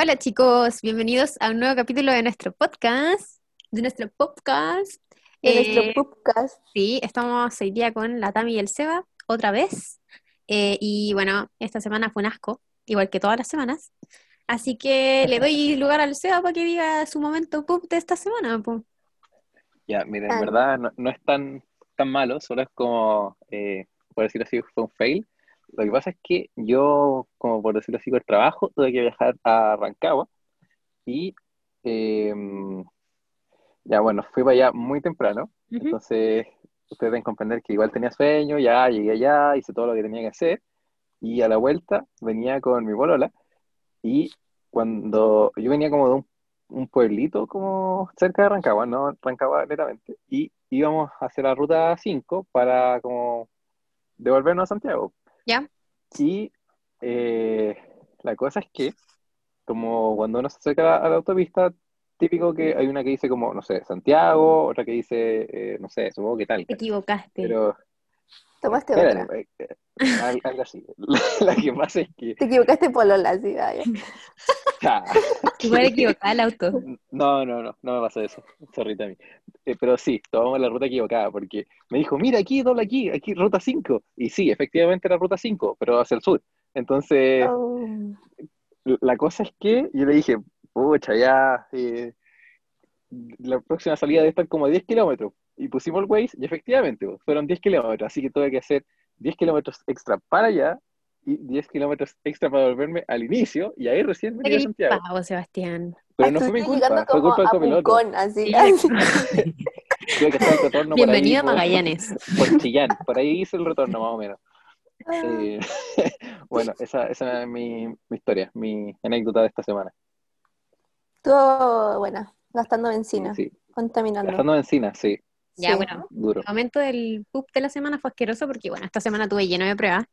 Hola chicos, bienvenidos a un nuevo capítulo de nuestro podcast, de nuestro podcast. De Eh, nuestro podcast. sí, estamos hoy día con la Tami y el Seba, otra vez. Eh, y bueno, esta semana fue un asco, igual que todas las semanas. Así que le doy lugar al Seba para que diga su momento pup de esta semana. Ya, miren, en Ah. verdad no, no es tan, tan malo, solo es como, eh, por decirlo así, fue un fail. Lo que pasa es que yo, como por decirlo así, por trabajo, tuve que viajar a Rancagua y eh, ya bueno, fui para allá muy temprano, Ujú. entonces ustedes deben comprender que igual tenía sueño, ya llegué allá, hice todo lo que tenía que hacer y a la vuelta venía con mi polola y cuando yo venía como de un, un pueblito como cerca de Rancagua, no Rancagua netamente, y íbamos hacia la ruta 5 para como devolvernos a Santiago. ¿Ya? Y eh, la cosa es que, como cuando uno se acerca a la autopista, típico que hay una que dice como, no sé, Santiago, otra que dice, eh, no sé, supongo que tal. Te equivocaste. Pero, Tomaste otra. eh, al- algo así. La, la que pasa es que... Te equivocaste polola, sí, vaya. Ah, Igual equivocada el auto. No, no, no, no me pasó eso. Sorry, Tami. Eh, pero sí, tomamos la ruta equivocada porque me dijo, mira aquí, dobla aquí, aquí, ruta 5. Y sí, efectivamente era ruta 5, pero hacia el sur. Entonces, Oh. la cosa es que yo le dije, pucha, ya, eh, la próxima salida debe estar como a 10 kilómetros. Y pusimos el Waze y efectivamente pues, fueron 10 kilómetros, así que tuve que hacer 10 kilómetros extra para allá y 10 kilómetros extra para volverme al inicio y ahí recién me a Santiago. pavo, Sebastián. Pero no fue mi culpa, fue culpa del copiloto. Pucón, así. Sí, Tuve que hacer el retorno por ahí, Bienvenido a Magallanes. por Chillán, por ahí hice el retorno más o menos. Ah, Eh, bueno, esa, esa es mi, mi historia, mi anécdota de esta semana. Estuvo buena, gastando benzina, Sí, contaminando. gastando benzina, sí, Ya, Sí. bueno, duro. el momento del pup de la semana fue asqueroso porque, bueno, esta semana tuve lleno de pruebas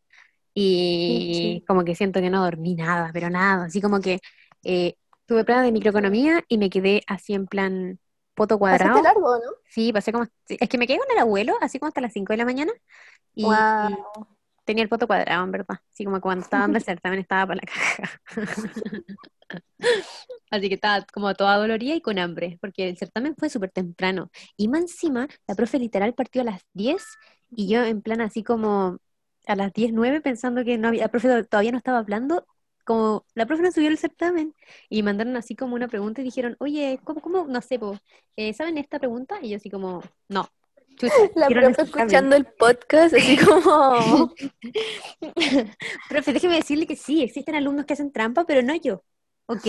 y Sí. como que siento que no dormí nada, pero nada, así como que eh, tuve pruebas de microeconomía y me quedé así en plan poto cuadrado. Pasaste largo, ¿no? Sí, pasé como, es que me quedé con el abuelo, así como hasta las 5 de la mañana y Wow. tenía el poto cuadrado, en verdad, así como cuando estaba el certamen estaba para la caja. Así que estaba como toda dolorida y con hambre, porque el certamen fue súper temprano. Y más encima, la profe literal partió a las 10 y yo en plan así como a las 10, 9 pensando que no había, la profe todavía no estaba hablando, como la profe no subió el certamen y mandaron así como una pregunta y dijeron, oye, ¿cómo, cómo, no sé, po, eh, ¿saben esta pregunta? Y yo así como, no. Chucha, La profe certamen". escuchando el podcast, así como. Profe, déjeme decirle que sí, existen alumnos que hacen trampa, pero no yo. ¿Ok?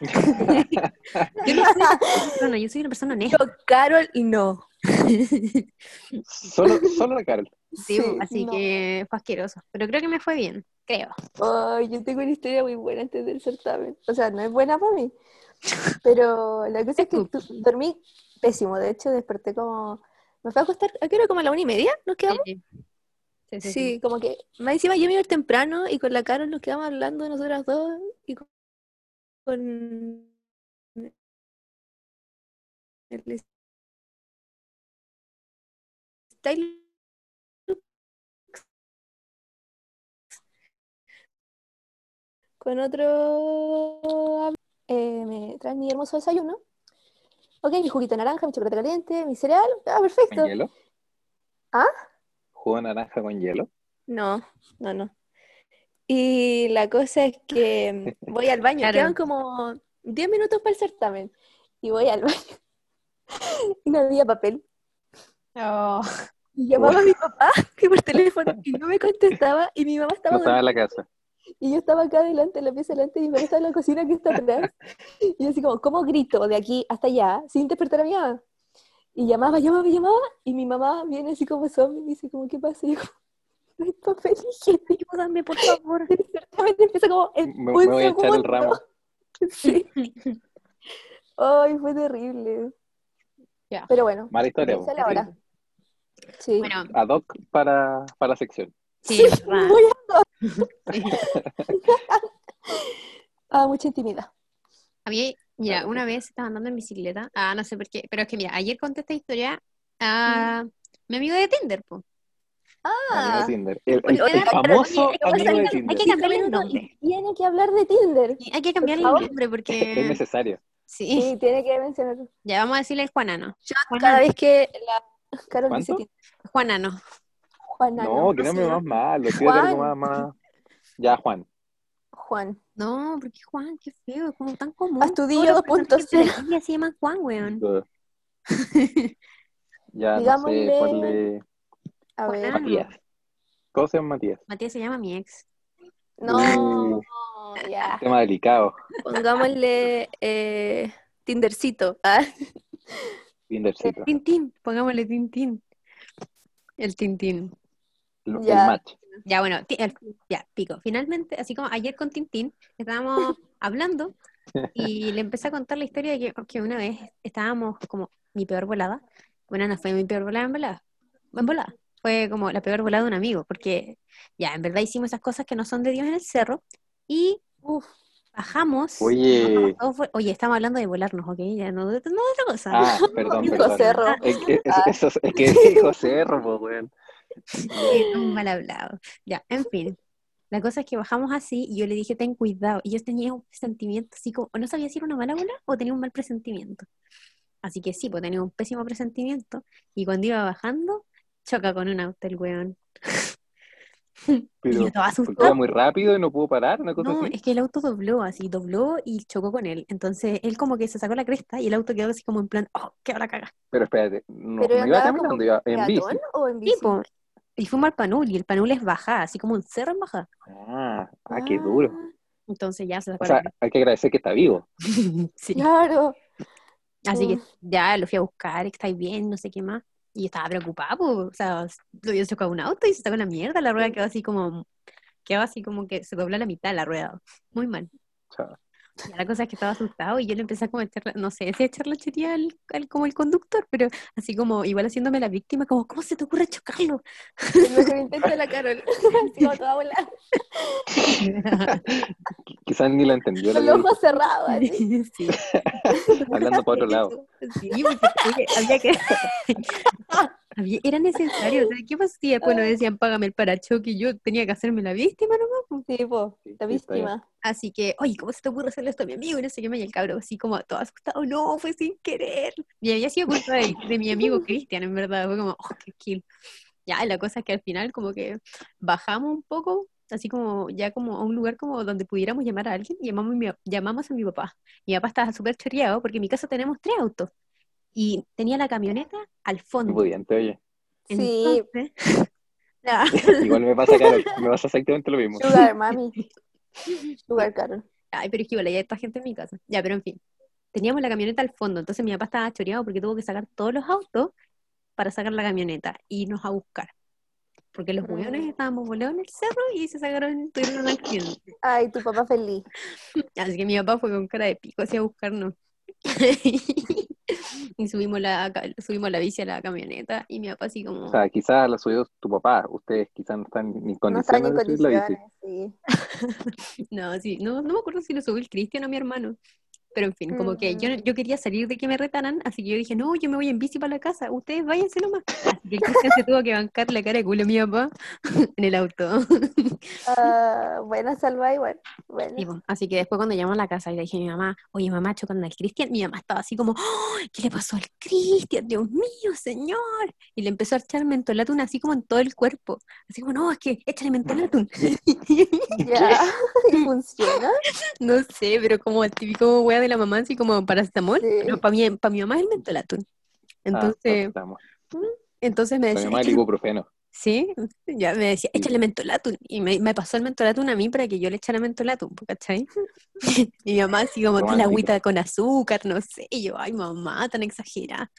yo no soy una persona, yo soy una persona honesta. Yo, Carol, y no. Solo, solo la Carol. Sí, Sí, así no. que fue asqueroso. Pero creo que me fue bien, creo. Ay, yo tengo una historia muy buena antes del certamen. O sea, no es buena para mí. Pero la cosa es que tu- dormí pésimo. De hecho, desperté como. Me fue a acostar. ¿A qué hora? ¿Como a la una y media? ¿Nos quedamos? Sí, sí, sí, Sí, como que. Más encima yo me iba temprano y con la Carol nos quedamos hablando de nosotras dos y con. el style con otro eh, me traen mi hermoso desayuno. Ok, mi juguito de naranja, mi chocolate caliente, mi cereal. Ah, perfecto. ¿Con hielo? ¿Ah? ¿Jugo de naranja con hielo? No, no, no. Y la cosa es que voy al baño, Claro. quedan como 10 minutos para el certamen. Y voy al baño. Y no había papel. Oh, Y llamaba a mi papá que por teléfono y no me contestaba. Y mi mamá estaba No estaba en la casa. Y yo estaba acá adelante, en la pieza adelante, y mi mamá estaba en la cocina que está atrás. Y yo así como, ¿cómo grito de aquí hasta allá sin despertar a mi mamá? Y llamaba, llamaba, llamaba, y mi mamá viene así como zombie y me dice como, ¿qué pasa? Y yo como, no hay papel higiénico. ayúdame, por favor. El certamen empieza como en Me, un me voy a echar el segundo. ramo. Sí. Ay, fue terrible. Ya. Pero bueno, Mala historia. esa es po. la hora. Sí. Bueno, Ad hoc para, para la sección. sí, es verdad. Muy Sí. Ah, mucha intimidad. A mí, mira, Claro, una vez estaba andando en bicicleta, ah, no sé por qué, pero es que mira, ayer conté esta historia a mi amigo de Tinder, po. Ah, Tinder. El, el- Oye, el oye, famoso oye, amigo de hay que Tinder. cambiarle el nombre. y Tiene que hablar de Tinder. Hay que cambiarle el nombre Es porque... necesario. Sí, Sí, tiene que mencionarlo. ya vamos a decirle Juanano. Cada vez que la Carol dice. Tinder. Juanano. Juana, No, que no me más malo. Algo más, más. Ya, Juan. Juan. No, porque Juan, qué feo, es como tan común. Astudillo Todos los personajes de la 2.0. Biblia se llaman Juan, weón. Ya, no Digámosle- sé, ponle A ver. Juana. Matías. Todos se llaman Matías. Matías se llama mi ex. No, Uh. ya. Tema delicado. Pongámosle eh, Tindercito. Ah, Tindercito. Tintín, pongámosle Tintín. El Tintín. El, el Ya. match. Ya, bueno, el- ya, pico. Finalmente, así como ayer con Tintín, estábamos hablando y le empecé a contar la historia de que, que una vez estábamos como mi peor volada. Bueno, no fue mi peor volada en volada. En volada. Fue como la peor volada de un amigo, porque ya, en verdad hicimos esas cosas que no son de Dios en el cerro y uf. bajamos. Oye. bajamos Oye, estamos hablando de volarnos, ¿ok? Ya no, no de otra cosa. Ah, perdón, perdón. Cerro. Es que, es, Ah. eso es es que dijo Cerro, pues, weón. Sí, un mal hablado. Ya, en fin. La cosa es que bajamos así y yo le dije, ten cuidado. Y yo tenía un presentimiento así como, o no sabía si era una mala bola o tenía un mal presentimiento. Así que sí, pues tenía un pésimo presentimiento. Y cuando iba bajando, choca con un auto el weón. Pero iba muy rápido y no pudo parar, una cosa No, así. es que el auto dobló así, dobló y chocó con él. Entonces él como que se sacó la cresta y el auto quedó así como en plan, oh, qué hora caga. Pero espérate, no, Pero no iba caminando, iba en bici. ¿Peatón o en bici? Tipo, y fuimos al Panul y el Panul es baja, así como un cerro en baja. Ah, ah, qué duro. Entonces ya se sacó O la sea, hay que agradecer que está vivo. Sí. Claro. Así que Uf. ya lo fui a buscar, estáis bien, no sé qué más. Y estaba preocupada, pues, o sea, lo había chocado un auto y se sacó la mierda, la rueda quedó así como, quedó así como que se dobló la mitad la rueda, muy mal. O sea, Y la cosa es que estaba asustado y yo le empecé a como a echar, la- no sé si a echar la al, al- como el conductor, pero así como igual haciéndome la víctima, como, ¿cómo se te ocurre chocarlo? El mejor intento de la Carol. Así como toda volada. qui- quizás ni la entendió. Con lo los que ojos cerrados. así. Sí. dijo, hablando para otro lado. Sí, porque oye, había que... era necesario, ¿qué si después nos decían págame el parachoque y yo tenía que hacerme la víctima nomás? Sí, po, la bien. víctima. Así que, oye, ¿cómo se te ocurre hacerle esto a mi amigo? Y no sé qué más, y el cabro así como todo asustado, no, fue sin querer. Y había sido culpa de, de mi amigo Cristian, en verdad, fue como, oh, qué kill. Ya, la cosa es que al final como que bajamos un poco, así como ya como a un lugar como donde pudiéramos llamar a alguien, llamamos, llamamos a mi papá. Mi papá estaba súper choreado porque en mi casa tenemos tres autos. Y tenía la camioneta al Muy fondo. pudiente, oye. Sí. Ya. Igual me pasa, Carol, me pasa exactamente lo mismo. Sugar, mami. Sugar, Carol. Ay, pero es que igual hay esta gente en mi casa. Ya, pero en fin. Teníamos la camioneta al fondo, entonces mi papá estaba choreado porque tuvo que sacar todos los autos para sacar la camioneta y irnos a buscar. Porque los hueones Mm. estábamos volados en el cerro y se sacaron, tuvieron un accidente. Ay, tu papá feliz. Así que mi papá fue con cara de pico hacia buscarnos. y subimos la, subimos la bici a la camioneta y mi papá así como... O sea, quizás la subió tu papá. Ustedes quizás no están ni en No están condiciones en de subir la bici. condiciones, sí. No, sí, no, no me acuerdo si lo subió el Cristian o mi hermano. Pero en fin, como que yo, Mm. yo quería salir de que me retaran, así que yo dije, no, yo me voy en bici para la casa, ustedes váyanse nomás. Así que el Cristian se tuvo que bancar la cara de culo a mi papá en el auto. Buena salva igual. Bueno. Y, pues, así que después cuando llegamos a la casa y le dije a mi mamá, oye mamá, chocando al Cristian, mi mamá estaba así como, "Ay, ¿qué le pasó al Cristian? Dios mío, señor. Y le empezó a echar mentolatun así como en todo el cuerpo. Así como, no, es que échale mentolatun. Ya. ¿Y funciona? No sé, pero como el típico wea de la mamá, así como paracetamol. Sí. Pero para mi, para mi mamá es el mentolatun. Ah, Entonces, estamos. entonces me Para mi decía, mamá el "Échale- ibuprofeno. sí, ya me decía, échale mentolatun. Y me, me pasó el mentolatun a mí para que yo le echara mentolatun, ¿po ¿cachai? y mi mamá así como, que la agüita con azúcar, no sé. Y yo, ay mamá, tan exagerada.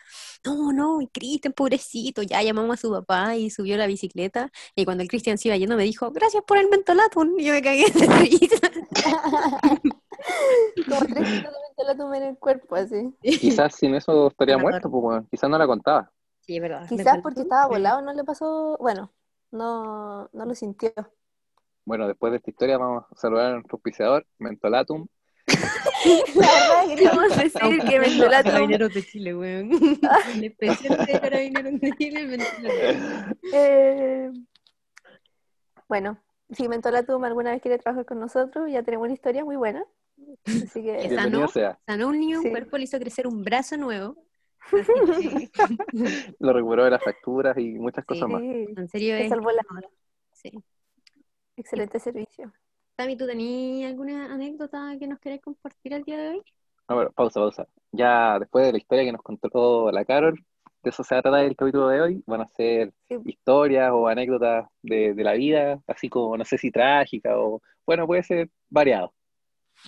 No, no, y Cristian, pobrecito. Ya llamamos a su papá y subió la bicicleta. Y cuando el Cristian se iba yendo me dijo, gracias por el mentolatun. Y yo me cagué de risa. Como tres kilos de mentolatum en el cuerpo, así. Quizás sin eso estaría muerto, pues. Quizás no la contaba. Sí, es verdad. Quizás porque estaba volado no le pasó, bueno, no, no lo sintió. Bueno, después de esta historia vamos a saludar a nuestro auspiciador, Mentolatum. La verdad queríamos decir que mentolatum Carabineros de Chile, weón. El especial de Carabineros de Chile, Mentolatum. Eh, Bueno, si Mentola Tum alguna vez quiere trabajar con nosotros, ya tenemos una historia muy buena. Así que sea. Sanó un niño, un Sí. cuerpo, le hizo crecer un brazo nuevo. Así que, Lo recuperó de las fracturas y muchas cosas más. sí, en serio es. salvó la- Sí. excelente servicio. Tami, ¿tú tenías alguna anécdota que nos querés compartir el día de hoy? A ver, pausa, pausa. Ya después de la historia que nos contó la Carol, de eso se va a tratar el capítulo de hoy. Van a ser Sí. historias o anécdotas de, de la vida, así como no sé si trágica o, bueno, puede ser variado.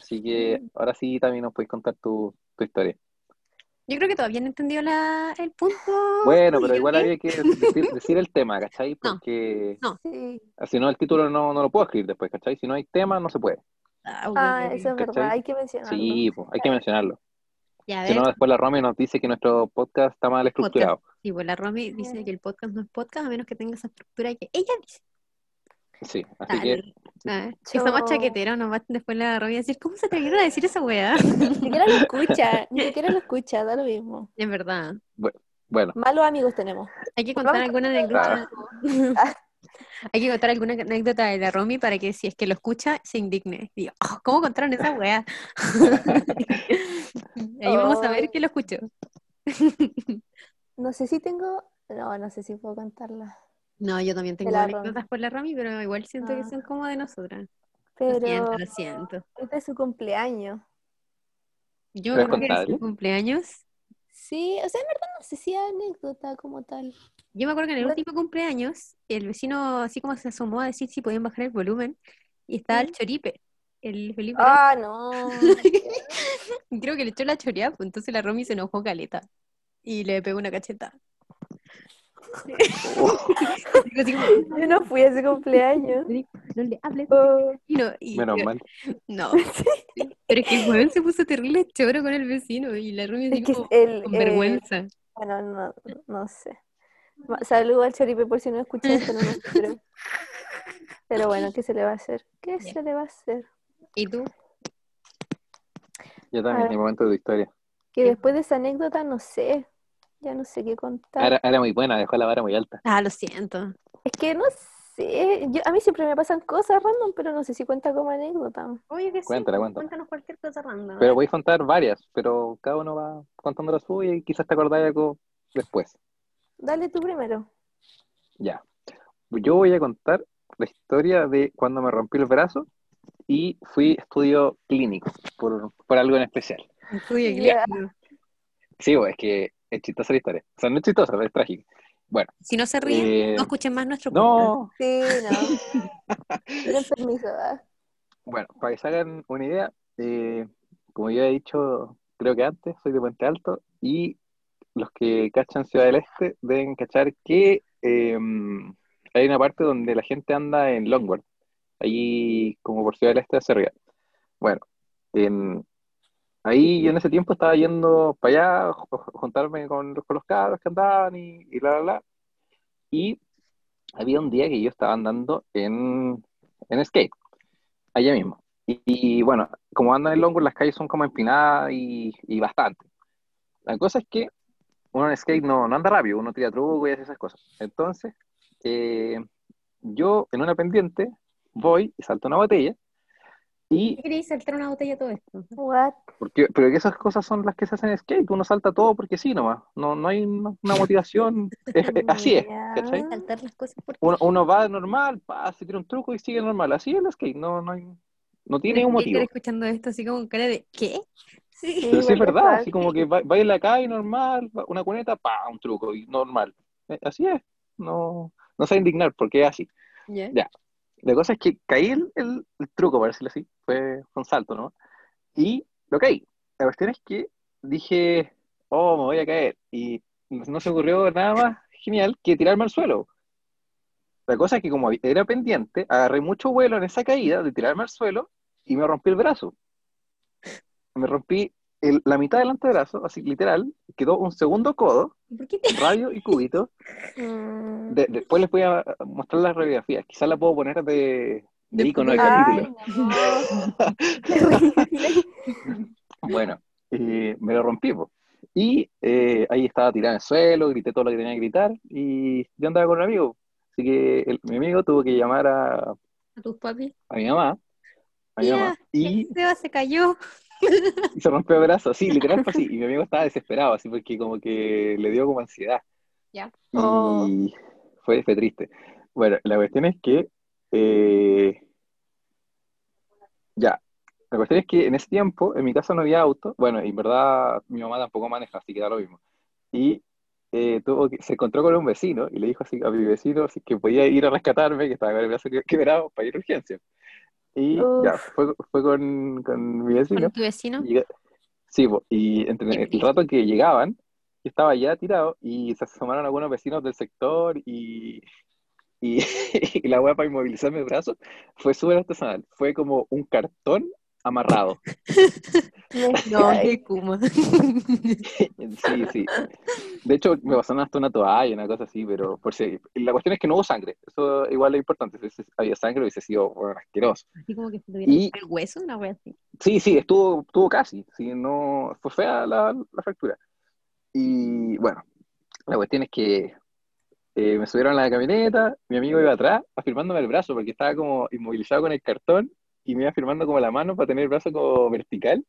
Así que ahora sí también nos puedes contar tu, tu historia. Yo creo que todavía no he entendido la, el punto. Bueno, pero igual había que decir, decir el tema, ¿cachai? No. Porque No. Sí. si no el título no, no lo puedo escribir después, ¿cachai? Si no hay tema, no se puede. Ah, Ah, eso es verdad, hay que mencionarlo. Sí, pues, hay que mencionarlo. Ya, Si no, después la Romy nos dice que nuestro podcast está mal estructurado. sí, pues la Romy dice que el podcast no es podcast a menos que tenga esa estructura que ella dice. Sí, así que. Ah, si somos chaqueteros, nos va después la Romy a decir, ¿cómo se atrevieron a decir esa weá? Ni siquiera lo escucha, ni siquiera lo escucha, da lo mismo. Es verdad. bueno, Malos amigos tenemos. Hay que contar Vamos alguna anécdota. Hay que contar alguna anécdota de la Romy para que si es que lo escucha, se indigne. Digo, "Oh, ¿cómo contaron esa weá? Ahí vamos a ver que lo escuchó. No sé si tengo, no, no sé si puedo contarla. No, yo también tengo anécdotas por la Romy, pero igual siento que Ah. son como de nosotras. Lo Pero siento, lo siento. es de su cumpleaños. Yo ¿Puedes creo que contarlo? su cumpleaños, Sí, o sea, en verdad no sé si hay anécdota como tal. yo me acuerdo que en el último cumpleaños, el vecino así como se asomó a decir si podían bajar el volumen, y estaba el choripe. El Felipe Ah, no. creo que le echó la choreada, pues entonces la Romy se enojó caleta y le pegó una cacheta. Yo no fui a ese cumpleaños. no le hables. Oh, Y no, y- menos pero- mal. No. Pero es que el weón se puso terrible choro con el vecino y la Romy así es que como el, con eh, vergüenza. bueno, no, no sé. Saludo al Choripe por si no esto, espero. Pero bueno, ¿qué se le va a hacer? ¿Qué se le va a hacer? ¿Y tú? Yo también, ver. el momento de tu historia. Que después de esa anécdota, no sé. Ya no sé qué contar. Era, era muy buena, dejó la vara muy alta. Ah, lo siento. Es que no sé. Yo, a mí siempre me pasan cosas random, pero no sé si cuenta como anécdota. Oye, que sí, Cuéntala, cuéntanos cualquier cosa random. Pero voy a contar varias, pero cada uno va contando la suya y quizás te acordáis algo después. Dale tú primero. Ya. Yo voy a contar la historia de cuando me rompí el brazo y fui a estudio clínico por, por algo en especial. Estudio clínico. Sí, pues, es que es chistosa la historia. O sea, no es chistosa, es trágica. Bueno, Si no se ríen, Eh, no escuchen más nuestro podcast. no. Sí, no. Tienen permiso. Bueno, para que se hagan una idea, eh, como yo he dicho, creo que antes, soy de Puente Alto y los que cachan Ciudad del Este deben cachar que eh, hay una parte donde la gente anda en longboard, ahí como por Ciudad del Este hacia arriba. Bueno, en- ahí yo en ese tiempo estaba yendo para allá, ju- juntarme con, con los cabros que andaban y, y bla, bla, bla. Y había un día que yo estaba andando en, en skate, allá mismo. Y, y, bueno, como andan en longboard, las calles son como empinadas y, y bastante. La cosa es que uno en skate no, no anda rápido, uno tira truco y hace esas cosas. Entonces, eh, yo en una pendiente voy y salto una botella y ¿Qué queréis saltar una botella todo esto? What? porque, pero esas cosas son las que se hacen en skate, uno salta todo porque sí nomás, no, no hay una, motivación, es- es- así es, Ya. ¿cachai? Saltar las cosas porque Uno, uno va normal, pa, se tira un truco y sigue normal, así es el skate, no, no, hay, no tiene un motivo. estar escuchando esto así como cara de ¿qué? Sí. Sí, Pero sí es verdad, así como que va, va en la calle normal, una cuneta, pa, un truco, y normal. Eh, Así es, no, no se va a indignar porque es así. Ya. La cosa es que caí el, el- el truco, por decirlo así, fue un salto, ¿no? Y lo caí. La cuestión es que dije, oh, me voy a caer. Y no se ocurrió nada más genial que tirarme al suelo. La cosa es que como era pendiente, agarré mucho vuelo en esa caída de tirarme al suelo y me rompí el brazo. Me rompí el- la mitad del antebrazo, así literal, quedó un segundo codo, ¿Por qué te... radio y cúbito. Mm. De- después les voy a mostrar las radiografías. Quizás la puedo poner de, de De icono del fondo. capítulo. Ay, no. Terrible. Bueno, eh, me lo rompí, po. Y eh, ahí estaba tirado en el suelo, grité todo lo que tenía que gritar y yo andaba con un amigo. Así que el- mi amigo tuvo que llamar a, A tus papis. a mi mamá, a mi mamá, y, Seba se cayó. Y se rompió el brazo, sí, literal fue así, y mi amigo estaba desesperado, así porque como que le dio como ansiedad. Ya. Y Oh. fue, fue triste. Bueno, la cuestión es que, eh, ya, la cuestión es que en ese tiempo en mi casa no había auto, bueno, en verdad mi mamá tampoco maneja, así que da lo mismo. Y eh, tuvo que, se encontró con un vecino y le dijo así a mi vecino así que podía ir a rescatarme, que estaba con el brazo que- quebrado, para ir a urgencia. Y ya, fue, fue con, con mi vecino. Con tu vecino. Llega- Sí, po, y entre el rato que llegaban, estaba ya tirado y se asomaron algunos vecinos del sector y, y, y la weá para inmovilizarme el brazo fue súper artesanal. Fue como un cartón amarrado. No, qué kuma. Sí, sí. De hecho, me pasaron hasta una toalla, una cosa así, pero por si... La cuestión es que no hubo sangre. Eso igual es importante. Si había sangre hubiese sido bueno, asqueroso. Así como que se tuviera Y- el hueso, una wea así. Sí, sí, estuvo, estuvo casi. Sí, no, fue fea la, la fractura. Y bueno, la cuestión es que eh, me subieron a la camioneta, mi amigo iba atrás, afirmándome el brazo, porque estaba como inmovilizado con el cartón y me iba firmando como la mano para tener el brazo como vertical.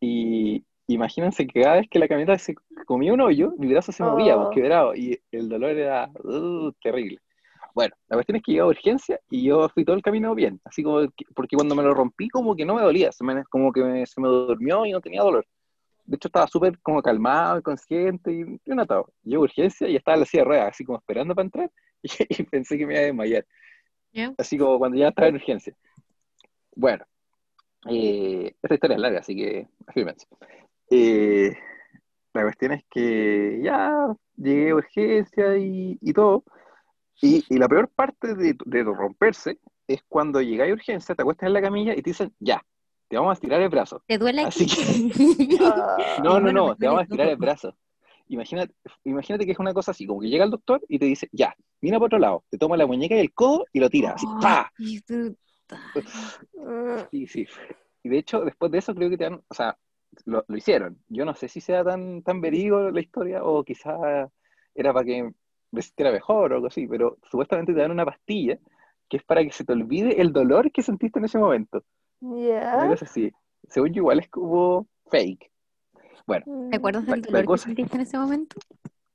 Y imagínense que cada vez que la camioneta se comía un hoyo, mi brazo se movía, Oh. quebrado, y el dolor era uh, terrible. Bueno, la cuestión es que llegó a urgencia y yo fui todo el camino bien, así como que- porque cuando me lo rompí como que no me dolía, se me- como que me- se me durmió y no tenía dolor. De hecho estaba súper como calmado y consciente y, y un atado. Llego a urgencia y estaba en la silla de ruedas, así como esperando para entrar y, pensé que me iba a desmayar, ¿Ya? así como cuando ya estaba en urgencia. Bueno, eh, esta historia es larga, así que afírmense. Eh, la cuestión es que ya llegué a urgencia y, y todo. Y, y la peor parte de, de romperse es cuando llegáis a urgencia, te acuestas en la camilla y te dicen, ya, te vamos a estirar el brazo. ¿Te duele Así aquí? Ah. No, no, no, te vamos a estirar el brazo. Imagínate, imagínate que es una cosa así, como que llega el doctor y te dice, ya, mira por otro lado, te toma la muñeca y el codo y lo tira, así, ¡pa! Mm, Sí, sí. Y de hecho, después de eso creo que te dan, o sea, lo, lo hicieron. Yo no sé si sea tan, tan verídico la historia o quizá era para que me sintiera mejor o algo así, pero supuestamente te dan una pastilla que es para que se te olvide el dolor que sentiste en ese momento. Ya. así. Según yo, igual es como fake. Bueno, Mm. ¿Te acuerdas del dolor que sentiste en ese momento?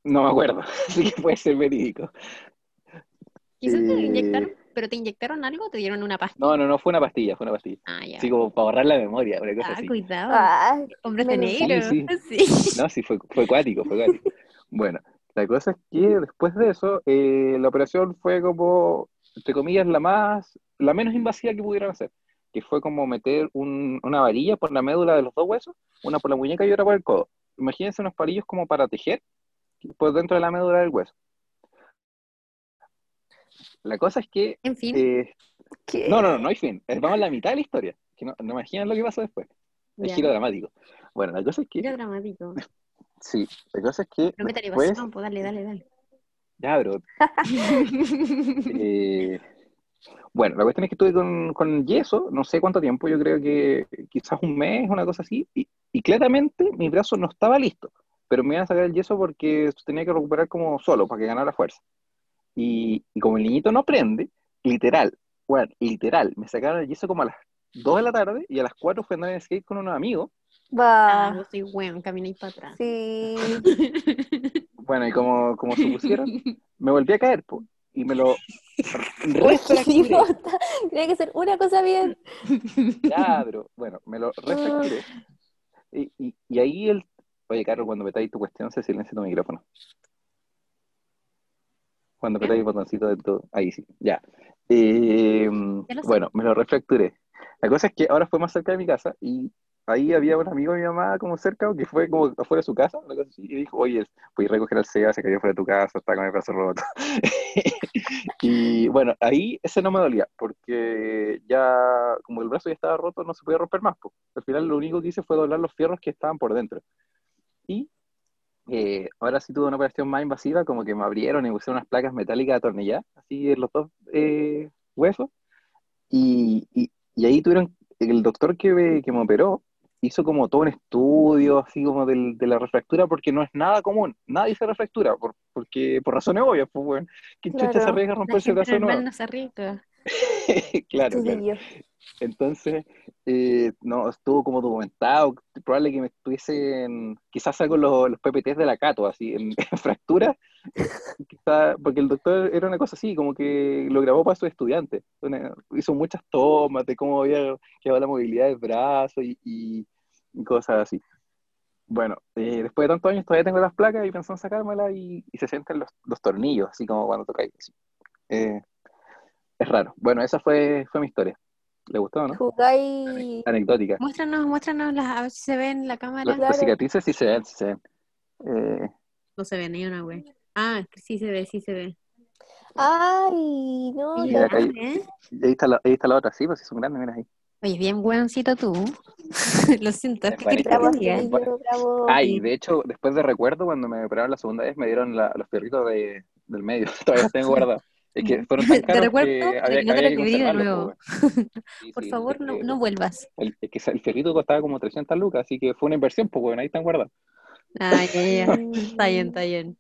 no me acuerdo, así que puede ser verídico. Quizás te Eh, inyectaron, pero ¿te inyectaron algo o te dieron una pastilla? No, no, no, fue una pastilla, fue una pastilla. Ah, ya. Así como para borrar la memoria, una cosa Ah, así. cuidado. Ah, Hombres de negro. Sí, Sí. No, sí, fue, fue acuático, fue acuático. Bueno, la cosa es que después de eso, eh, la operación fue como, entre comillas, la más, la menos invasiva que pudieron hacer, que fue como meter un- una varilla por la médula de los dos huesos, una por la muñeca y otra por el codo. Imagínense unos palillos como para tejer por dentro de la médula del hueso. La cosa es que, En fin, eh, no, no, no, no hay fin, vamos a la mitad de la historia, que no, no imaginan lo que pasó después, el ya. giro dramático. Bueno, la cosa es que, Giro dramático. sí, la cosa es que No me después, pasión, pues dale, dale, dale. ya, bro, Eh, bueno, la cuestión es que estuve con, con yeso, no sé cuánto tiempo, yo creo que quizás un mes, una cosa así, y, y claramente mi brazo no estaba listo, pero me iban a sacar el yeso porque tenía que recuperar como solo, para que ganara fuerza. Y, y como el niñito no prende, literal, bueno, literal, me sacaron el yeso como a las 2 de la tarde y a las 4 fui a andar en skate con unos amigos. Ah, Va. vos soy weón, camináis para atrás. Sí. Bueno, y como, como supusieron, me volví a caer, po, y me lo refracturé. Tiene que ser una cosa bien. Ya, pero bueno, me lo refracturé. Y, y, y ahí el. Oye, Carlos, cuando metáis tu cuestión, se silencia tu micrófono. Cuando metáis el botoncito de tu. Ahí sí, ya. Eh, bueno, me lo refracturé. La cosa es que ahora fue más cerca de mi casa y ahí había un amigo de mi mamá como cerca, que fue como afuera de su casa, una cosa así, y dijo, oye, voy a recoger al Seba, se cayó fuera de tu casa, está con el brazo roto. y bueno, ahí ese no me dolía, porque ya, como el brazo ya estaba roto, no se podía romper más. po. Al final lo único que hice fue doblar los fierros que estaban por dentro. Y eh, ahora sí tuve una operación más invasiva, como que me abrieron y pusieron unas placas metálicas atornilladas, así en los dos eh, huesos. Y, y, y ahí tuvieron, el doctor que me, que me operó, hizo como todo un estudio así como del- de la refractura porque no es nada común. Nadie se refractura por, porque, por razones obvias, pues bueno. ¿Quién chucha se Claro. arriesga a romperse el brazo no se arriesga. Claro, claro. Entonces, eh, no, estuvo como documentado. Probable que me estuviesen, quizás saco los, los PPTs de la Cato, así, en, en fractura, porque el doctor era una cosa así, como que lo grabó para sus estudiantes. Una- hizo muchas tomas de cómo había quedado la movilidad del brazo y, y- cosas así. Bueno, eh, después de tantos años todavía tengo las placas y pensé en sacármelas y, y se sienten los, los tornillos, así como cuando tocáis. Eh, es raro. Bueno, esa fue, fue mi historia. ¿Le gustó no? Jugáis. Anecdótica. Muéstranos, muéstranos las, a ver si se ve en la cámara. Las, las cicatrices sí se ven, sí se ven. Eh, No se ve ni una, güey. Ah, sí se ve, sí se ve. Ay, no, acá hay- ¿eh? y ahí, está la, ahí está la otra, sí, pues sí son grandes, mira ahí. Oye, bien buenoncito tú. Lo siento, Es ¿qué querés que te bravo. Ay, de hecho, después de recuerdo, cuando me operaron la segunda vez, me dieron la- los perritos de, del medio. Todavía los tengo guardados. Es que fueron tan Te caros recuerdo que había, que no te había lo que pedí de nuevo. pues, bueno. Sí, Por sí, favor, es no, que- no vuelvas. El, es que el ferrito costaba como 300 lucas, así que fue una inversión, pues bueno, ahí están guardados. Ah, ya, Está bien, está bien.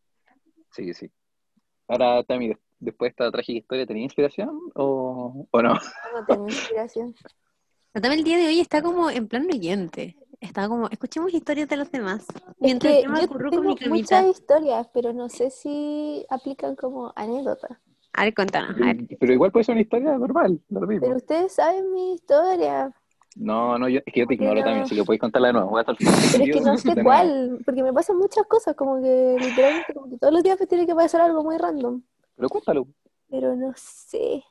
Sí, sí. Ahora, Tami, des- después de esta trágica historia, ¿tenía inspiración o, o no? No tengo inspiración. Pero también el día de hoy está como en plan oyente. Está como, escuchemos historias de los demás. Es Mientras que yo tengo muchas historias, pero no sé si aplican como anécdota. A ver, cuéntanos. A ver. Pero igual puede ser una historia normal, lo mismo. Pero ustedes saben mi historia. No, no, yo, es que yo te ¿Por qué ignoro no? también, así que podéis contarla de nuevo. Voy a estar feliz Pero es que no sé cuál, porque me pasan muchas cosas, como que literalmente como que todos los días me tiene que pasar algo muy random. Pero cuéntalo. Pero no sé.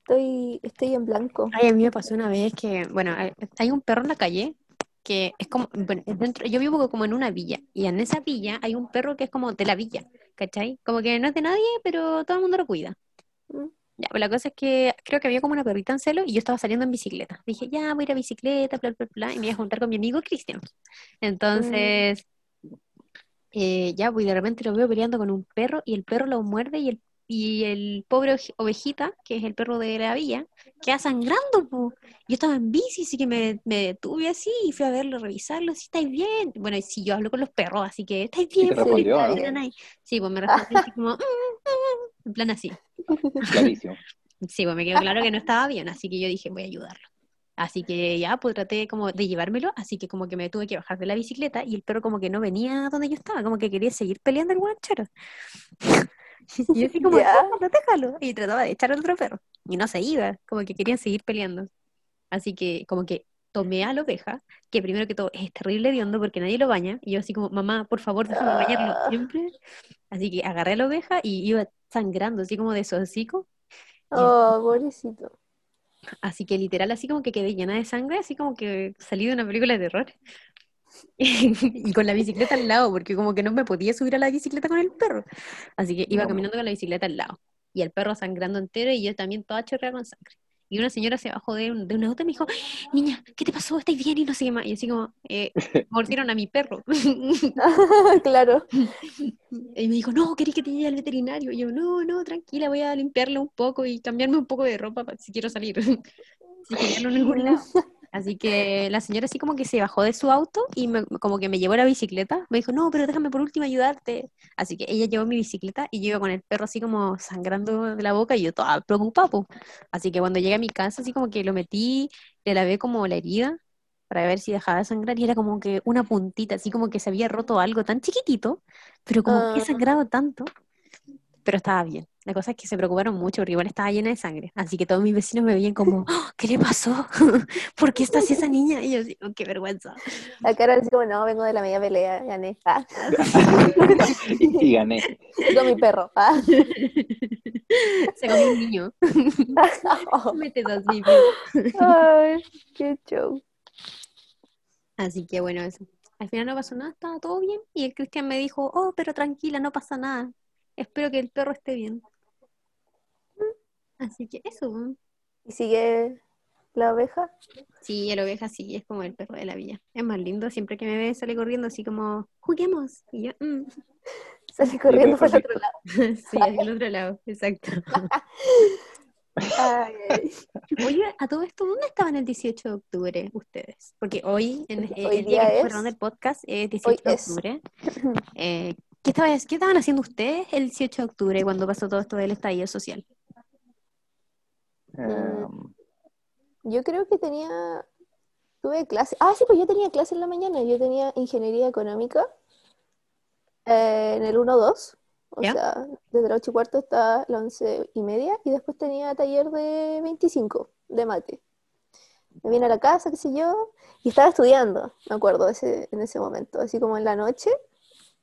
Estoy, estoy en blanco. Ay, a mí me pasó una vez que, bueno, hay- hay un perro en la calle que es como, bueno, es dentro, yo vivo como en una villa y en esa villa hay un perro que es como de la villa, ¿cachai? Como que no es de nadie, pero todo el mundo lo cuida. Mm. Ya, pues la cosa es que creo que había como una perrita en celo y yo estaba saliendo en bicicleta. Dije, ya, voy a ir a bicicleta, bla, bla, bla, y me iba a juntar con mi amigo Cristian. Entonces, eh, ya, pues de repente lo veo peleando con un perro y el perro lo muerde y el, y el pobre ovejita, que es el perro de la villa, queda sangrando, po. Yo estaba en bici, así que me, me detuve así y fui a verlo, revisarlo, si estáis bien. Bueno, y si yo hablo con los perros, así que estáis bien, respondió, ¿Está ¿no? bien ahí?". Sí, pues me respondió así como, "Mm, mm", en plan así. Clarísimo. Sí, pues me quedó claro que no estaba bien, así que yo dije, voy a ayudarlo. Así que ya, pues traté como de llevármelo, así que como que me tuve que bajar de la bicicleta y el perro como que no venía donde yo estaba, como que quería seguir peleando el guanchero. Y yo así como, Ya. déjalo. Y trataba de echar al otro perro. Y no se iba, como que querían seguir peleando. Así que como que tomé a la oveja, que primero que todo es terrible hediondo porque nadie lo baña. Y yo así como, mamá, por favor, déjame bañarlo Ah. siempre. Así que agarré a la oveja y iba sangrando, así como de su hocico. Oh, pobrecito. Así que literal, así como que quedé llena de sangre, así como que salí de una película de terror. Y con la bicicleta al lado, porque como que no me podía subir a la bicicleta con el perro. Así que iba No. caminando con la bicicleta al lado. Y el perro sangrando entero y yo también toda chorreada con sangre. Y una señora se bajó de un, de un auto y me dijo, niña, ¿qué te pasó? ¿Estás bien? Y no sé qué más. Y así como, eh, mordieron a mi perro. claro. Y me dijo, no, ¿querés que te lleve al veterinario? Y yo, no, no, tranquila, voy a limpiarle un poco y cambiarme un poco de ropa pa- si quiero salir. Si que ya no ningún lado. Así que la señora así como que se bajó de su auto y me- como que me llevó la bicicleta. Me dijo, no, pero déjame por último ayudarte. Así que ella llevó mi bicicleta y yo iba con el perro así como sangrando de la boca y yo toda preocupada. po. Así que cuando llegué a mi casa así como que lo metí, le lavé como la herida para ver si dejaba de sangrar y era como que una puntita, así como que se había roto algo tan chiquitito, pero como que Ah. sangrado tanto. Pero estaba bien. La cosa es que se preocuparon mucho porque igual estaba llena de sangre. Así que todos mis vecinos me veían como, "¡Ah! ¿qué le pasó? ¿Por qué está así esa niña? Y yo así, "Oh, qué vergüenza. La cara así como, no, vengo de la media pelea, gané. Ah, y, y gané. con mi perro. Ah. Se comió un niño. Mete dos niños. ay, qué show. Así que bueno, eso. Al final no pasó nada, estaba todo bien. Y el Cristian me dijo, oh, pero tranquila, no pasa nada. Espero que el perro esté bien. Así que eso. ¿Y sigue la oveja? Sí, el oveja sí, es como el perro de la villa. Es más lindo, siempre que me ve sale corriendo así como, juguemos. Y yo, "Mm". Sale corriendo para el otro lado. sí, hacia el otro lado, exacto. Ay, ay. Oye, a todo esto, ¿dónde estaban el 18 de octubre ustedes? Porque hoy, en, Hoy el día día que es- fueron del podcast, es 18 de octubre. Eh, ¿qué, estaba- ¿Qué estaban haciendo ustedes el 18 de octubre cuando pasó todo esto del estallido social? Eh, Yo creo que tenía, tuve clase, ah, sí, pues yo tenía clase en la mañana, yo tenía ingeniería económica eh, en el 1-2, o ¿Ya? sea, desde las 8 y cuarto hasta las 11 y media, y después tenía taller de 25 de mate. Me vine a la casa, qué sé yo, y estaba estudiando, me acuerdo ese, en ese momento, así como en la noche,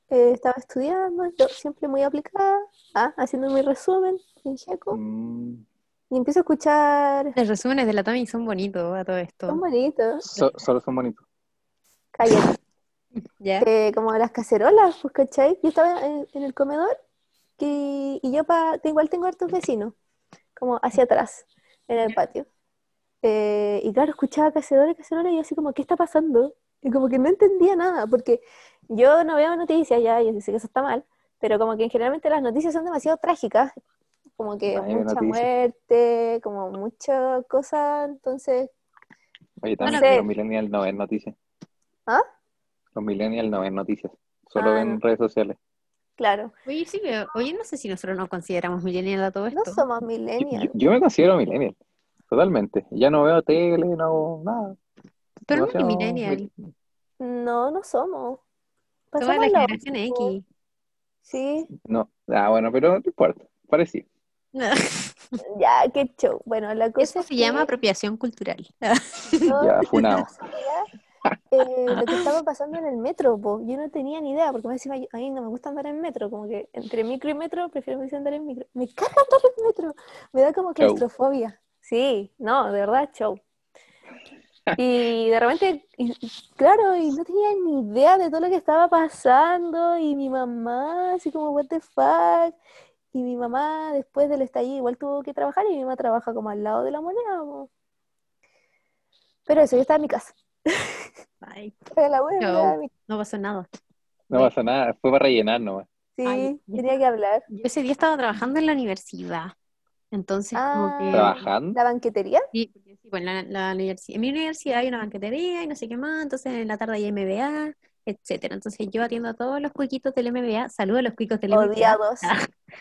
eh, estaba estudiando, yo siempre muy aplicada, ah, haciendo mi resumen en Jeco, mm, y empiezo a escuchar, Los resúmenes de la Tami son bonitos a todo esto. son bonitos. so- solo son bonitos. Cállate. ¿Ya? Eh, como las cacerolas, pues, ¿cachai? Yo estaba en, en el comedor y, y yo pa, igual tengo hartos vecinos, como hacia atrás, en el patio. Eh, y claro, escuchaba cacerolas, cacerolas y yo así como, ¿qué está pasando? Y como que no entendía nada, porque yo no veo noticias ya, yo sé que eso está mal, pero como que generalmente las noticias son demasiado trágicas, como que mucha noticias. muerte, como mucha cosa, entonces, Oye, también sé. los millennials no ven noticias. ¿ah? Los millennials no ven noticias. Solo Ah, ven no. redes sociales. Claro, Oye, sí, pero- oye, no sé si nosotros nos consideramos millennials a todo no esto. somos Yo, millennials. yo- yo me considero millennial. Totalmente. Ya no veo tele, no hago nada. Pero no es Demasiado millennial. No, no somos. Pasamos la la generación. X. Sí, No. Ah, bueno, pero no importa. Parecido. ya, qué show. Bueno, la cosa Eso es se llama apropiación cultural. Ya, funado. eh, lo que estaba pasando en el metro, po. Yo no tenía ni idea, porque me decía, a mí no me gusta andar en metro, como que entre micro y metro prefiero andar en micro. Me carga andar en metro, me da como claustrofobia. Sí, no, de verdad, show. Y de repente, y- claro, y no tenía ni idea de todo lo que estaba pasando, y mi mamá, así como, what the fuck, y mi mamá después del estallido igual tuvo que trabajar, y mi mamá trabaja como al lado de la moneda, po. Pero eso, yo estaba en mi casa. La estaba en mi- no pasó nada. No pasa nada. Fue para rellenar nomás. Sí, Ay, tenía que hablar. Yo ese día estaba trabajando en la universidad. Entonces, como Ah. que. Trabajando. ¿La banquetería? Sí, sí, pues, la, la universidad, en mi universidad hay una banquetería y no sé qué más, entonces en la tarde hay MBA, etcétera. Entonces yo atiendo a todos los cuiquitos del MBA, saludo a los cuicos del MBA. Odiados.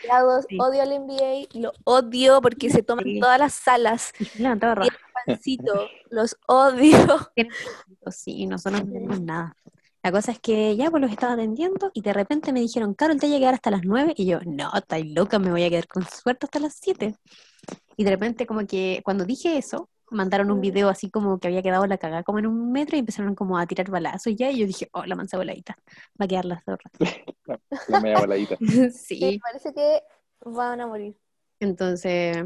Odiados, Sí. odio al NBA, lo odio porque se toman Sí. todas las salas. Y levantaba raja. Pancito, los odio. Sí, nosotros no tenemos nada. La cosa es que ya pues los estaba atendiendo y de repente me dijeron, Carol, te voy a quedar hasta las 9 y yo, no, estáis loca, me voy a quedar con suerte hasta las 7. Y de repente como que cuando dije eso, mandaron un Mm. video así como que había quedado la cagada como en un metro y empezaron como a tirar balazos ya y yo dije, oh, la mansa voladita, va a quedar la zorra. La media voladita. Sí, sí, parece que van a morir. entonces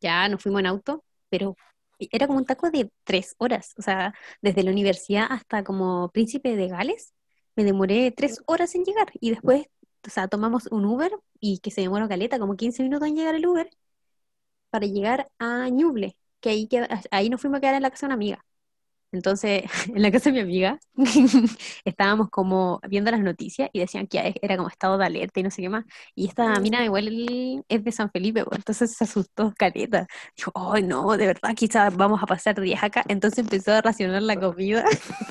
ya nos fuimos en auto, pero era como un taco de tres horas, o sea, desde la universidad hasta como Príncipe de Gales, me demoré tres horas en llegar y después, o sea, tomamos un Uber y que se demoró caleta, como 15 minutos en llegar el Uber, para llegar a Ñuble, que ahí, queda- ahí nos fuimos a quedar en la casa de una amiga. Entonces, en la casa de mi amiga, estábamos como viendo las noticias y decían que era como estado de alerta y no sé qué más. Y esta Mm. mina igual es de San Felipe, pues, entonces se asustó caleta. Dijo, ay no, de verdad, quizás vamos a pasar días acá. Entonces empezó a racionar la comida.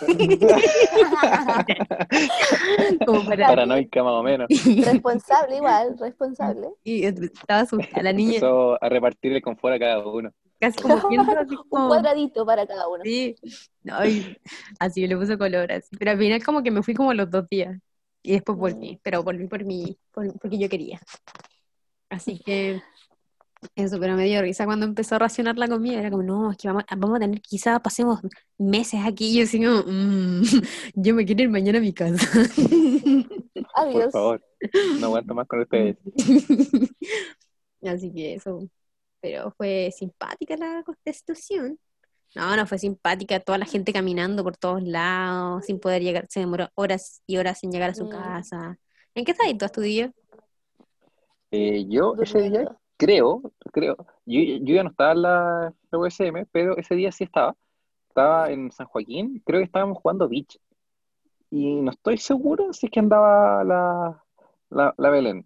como para... Paranoica más o menos. Responsable igual, responsable. Y estaba asustada la niña, Empezó a repartir el confort a cada uno. Casi como así Un como... cuadradito para cada uno. Sí, no, y así le puso color, así. Pero al final como que me fui como los dos días. Y después volví, pero volví por mi, por- porque yo quería. Así que eso, pero me dio risa cuando empezó a racionar la comida. Era como, no, es que vamos, vamos a tener, quizás pasemos meses aquí. Y yo así como, "Mm, yo me quiero ir mañana a mi casa. Por Adiós. favor. No aguanto más con ustedes. Así que eso. Pero fue simpática la constitución. No, no fue simpática. Toda la gente caminando por todos lados, sin poder llegar. Se demoró horas y horas sin llegar a su Mm. casa. ¿En qué estás tú, tu día? Eh, yo ese día creo, creo, yo, yo ya no estaba en la, la USM, pero ese día sí estaba. Estaba en San Joaquín, creo que estábamos jugando beach. Y no estoy seguro si es que andaba la, la, la Belén.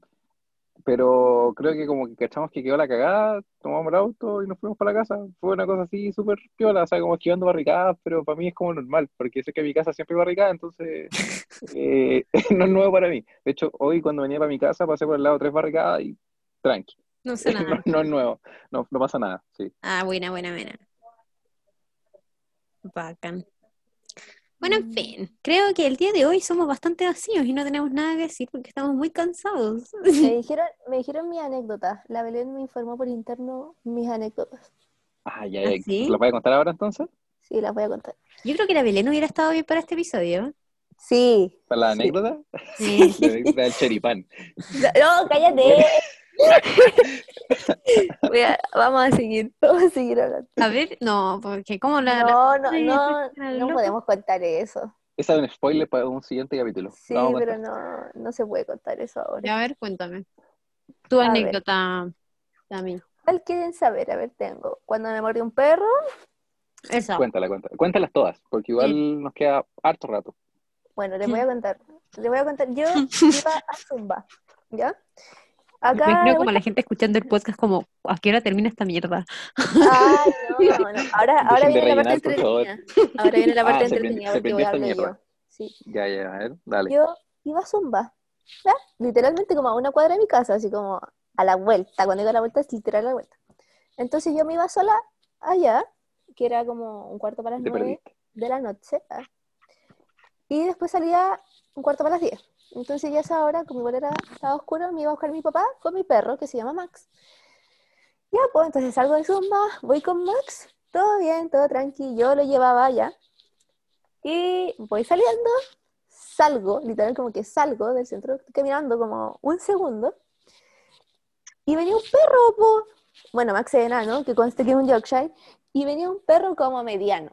Pero creo que como que cachamos que quedó la cagada, tomamos el auto y nos fuimos para la casa. Fue una cosa así súper piola, o sea, como esquivando barricadas, pero para mí es como normal, porque sé que mi casa siempre hay barricada, entonces eh, no es nuevo para mí. De hecho, hoy cuando venía para mi casa pasé por el lado tres barricadas y tranqui. No sé No, nada. no es nuevo, no, no pasa nada, sí. Ah, buena, buena, buena. Bacán. Bueno, en fin, creo que el día de hoy somos bastante vacíos y no tenemos nada que decir porque estamos muy cansados. Me dijeron, me dijeron mis anécdotas. La Belén me informó por interno mis anécdotas. Ah, ya, ¿Ah, ya. sí? ¿Lo voy a contar ahora entonces? Sí, las voy a contar. Yo creo que la Belén hubiera estado bien para este episodio. Sí. ¿Para la anécdota? Sí. La anécdota del cheripán. No, cállate. Voy a- vamos a seguir, vamos a seguir hablando. A ver, no, porque como la... No, no, no, no podemos contar eso. Esa es un spoiler para un siguiente capítulo. Sí, pero no, no se puede contar eso ahora. Ya, a ver, cuéntame. Tu A anécdota, Tami. ¿Cuál quieren saber? A ver, tengo. Cuando me mordió un perro, Esa. Cuéntala, cuéntala. Cuéntalas todas, porque igual nos queda harto rato. bueno, les voy a contar. Les voy a contar. Yo iba a Zumba, ¿ya? Me imagino como la gente escuchando el podcast como, ¿a qué hora termina esta mierda? Ay, no, no. Ahora, viene la parte entretenida. Ahora viene la parte Ah, entretenida porque voy a hablar yo. Sí. Ya, ya, a ver, dale. Yo iba a Zumba, ¿ya? Literalmente como a una cuadra de mi casa, así como a la vuelta. Cuando digo a la vuelta es literal a la vuelta. Entonces yo me iba sola allá, que era como un cuarto para las Te nueve de la noche. ¿ah? Y después salía un cuarto para las 10. Entonces ya a esa hora, como igual era, estaba oscuro, me iba a buscar mi papá con mi perro, que se llama Max. Ya, pues entonces salgo de Zumba, voy con Max, todo bien, todo tranqui, yo lo llevaba ya. Y voy saliendo, salgo, literal como que salgo del centro, caminando como un segundo, y venía un perro, po. Bueno, Max es enano, que conste que es un Yorkshire, y venía un perro como mediano.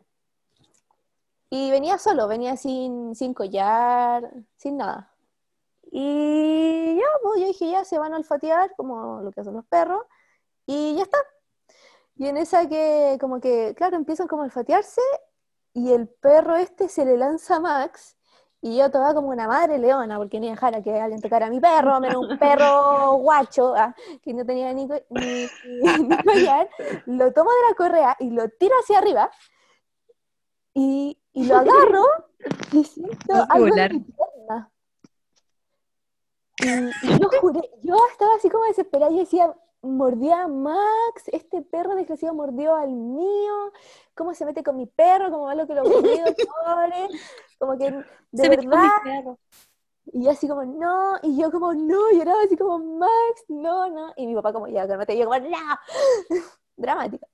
Y venía solo, venía sin, sin collar, sin nada. Y ya, pues yo dije, ya se van a olfatear, como lo que hacen los perros, y ya está. Y en esa que, como que, claro, empiezan como a olfatearse, y el perro este se le lanza a Max, y yo toda como una madre leona, porque ni dejara que alguien tocara a mi perro, menos un perro guacho, ah, que no tenía ni, ni, ni collar, lo tomo de la correa y lo tiro hacia arriba, y, y lo agarro, y siento algo en volar. mi pierna. Y, yo juré, yo estaba así como desesperada, yo decía, mordió a Max, este perro desgraciado mordió al mío, ¿cómo se mete con mi perro? ¿Cómo va lo que lo mordió, pobre? Como que, de Se verdad, y yo así como, no, y yo como, no, lloraba así como, Max, no, no, y mi papá como, ya, cálmate, y yo como, no, dramática.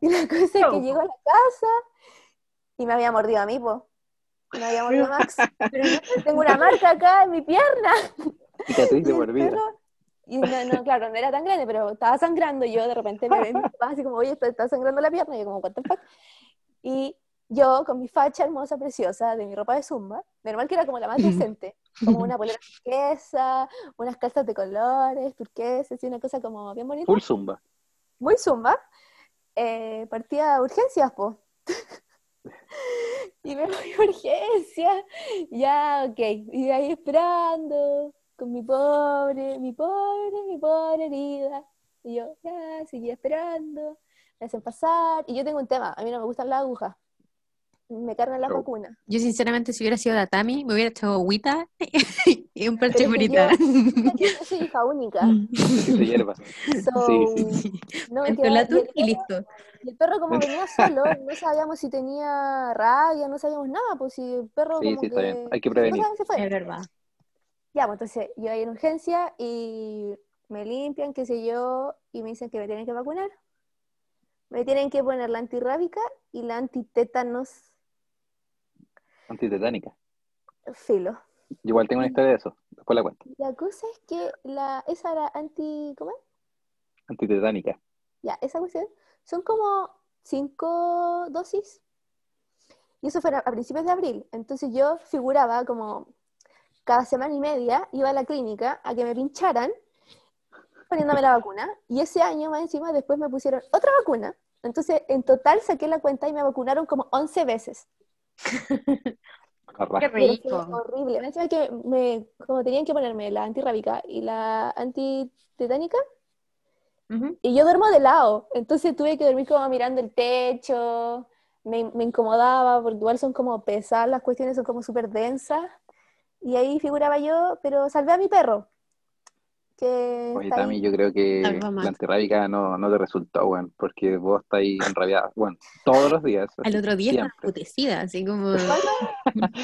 Y la cosa es que llego a la casa y me había mordido a mí, po. Me había Max. Pero no, tengo una marca acá en mi pierna. Cicatriz de por vida. Y no, no, claro, no era tan grande, pero estaba sangrando. Y yo de repente me ve mi papá así como, oye, está, sangrando la pierna. Y yo como, what the fuck? Y yo con mi facha hermosa, preciosa, de mi ropa de zumba, normal que era como la más decente, como una polera turquesa, unas calzas de colores, turquesas, y una cosa como bien bonita, Full zumba. muy zumba, eh, partía a urgencias, po. y me voy a urgencias, ya, ok, y ahí esperando, con mi pobre, mi pobre, mi pobre herida. Y yo, ya, seguía esperando, me hacen pasar, y yo tengo un tema, a mí no me gustan las agujas, me cargan las Oh. vacunas. Yo sinceramente si hubiera sido la Tami, me hubiera hecho agüita y un parche curita. Yo soy hija única, Necesito hierba. so, Sí, no y el tú y perro- listo. El perro como venía solo, no sabíamos si tenía rabia, no sabíamos nada, pues si el perro Sí, como sí, está que... bien. Hay que no prevenir. fue. Es verdad. Ya, pues entonces yo ahí en urgencia y me limpian, qué sé yo, y me dicen que me tienen que vacunar. Me tienen que poner la antirrábica y la antitétanos Antitetánica. filo. Yo igual tengo una historia de eso. Después la cuento. La cosa es que la, esa era anti... ¿Cómo es? Antitetánica. Ya, esa cuestión. Son como cinco dosis. Y eso fue a a principios de abril. Entonces yo figuraba como cada semana y media iba a la clínica a que me pincharan poniéndome la vacuna. Y ese año más encima después me pusieron otra vacuna. Entonces en total saqué la cuenta y me vacunaron como 11 veces. Qué rico. horrible. Me que me, como tenían que ponerme la antirrábica y la antitetánica, Ujú. y yo duermo de lado, entonces tuve que dormir como mirando el techo, me, me incomodaba, porque igual son como pesadas, las cuestiones son como súper densas, y ahí figuraba yo, pero salvé a mi perro, que Oye, está ahí. Tami, yo creo que la antirrábica no, no te resultó, weón, porque vos estás ahí enrabiada, bueno, todos los días. Al otro día estaba apetecida, así como...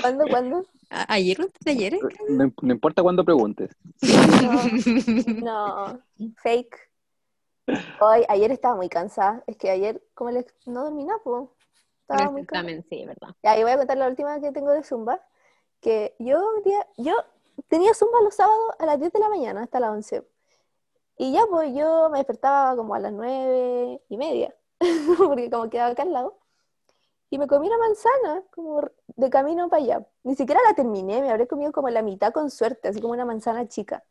¿Cuándo? ¿Cuándo? ¿A- ¿Ayer o antes de ayer? No, no importa cuándo preguntes. No, no, fake. Hoy, ayer estaba muy cansada, es que ayer como les, no dormí nada, pues, estaba muy cansada. sí, verdad. Ya, y voy a contar la última que tengo de Zumba, que yo, día- yo tenía Zumba los sábados a las 10 de la mañana hasta las 11. Y ya, pues yo me despertaba como a las 9 y media, porque como quedaba acá al lado. Y me comí una manzana, como de camino para allá. Ni siquiera la terminé, me habré comido como la mitad con suerte, así como una manzana chica.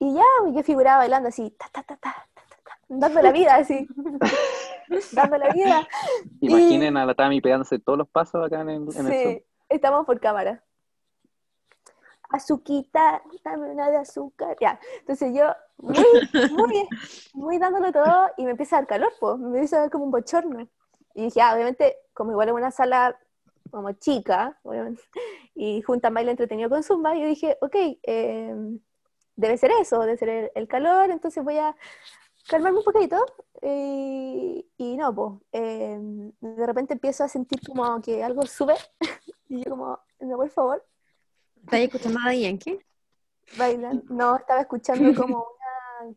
Y ya, pues, yo figuraba bailando así, ta, ta, ta, ta, dando la vida, así. dando la vida. Imaginen a la Tami pegándose todos los pasos acá en el, en el. Sí, estamos por cámara. Azuquita, dame una de azúcar. Ya, entonces yo muy, muy, muy dándolo todo y me empieza a dar calor, pues, me empieza a dar como un bochorno. Y dije, ah, obviamente, como igual es una sala como chica, obviamente, y juntan baile entretenido con Zumba, yo dije, ok, eh, debe ser eso, debe ser el, calor, entonces voy a calmarme un poquito. Y, y no, pues, eh, de repente empiezo a sentir como que algo sube y yo como, no, por favor, ¿Estás escuchando a Yankee? bailan. No, estaba escuchando como una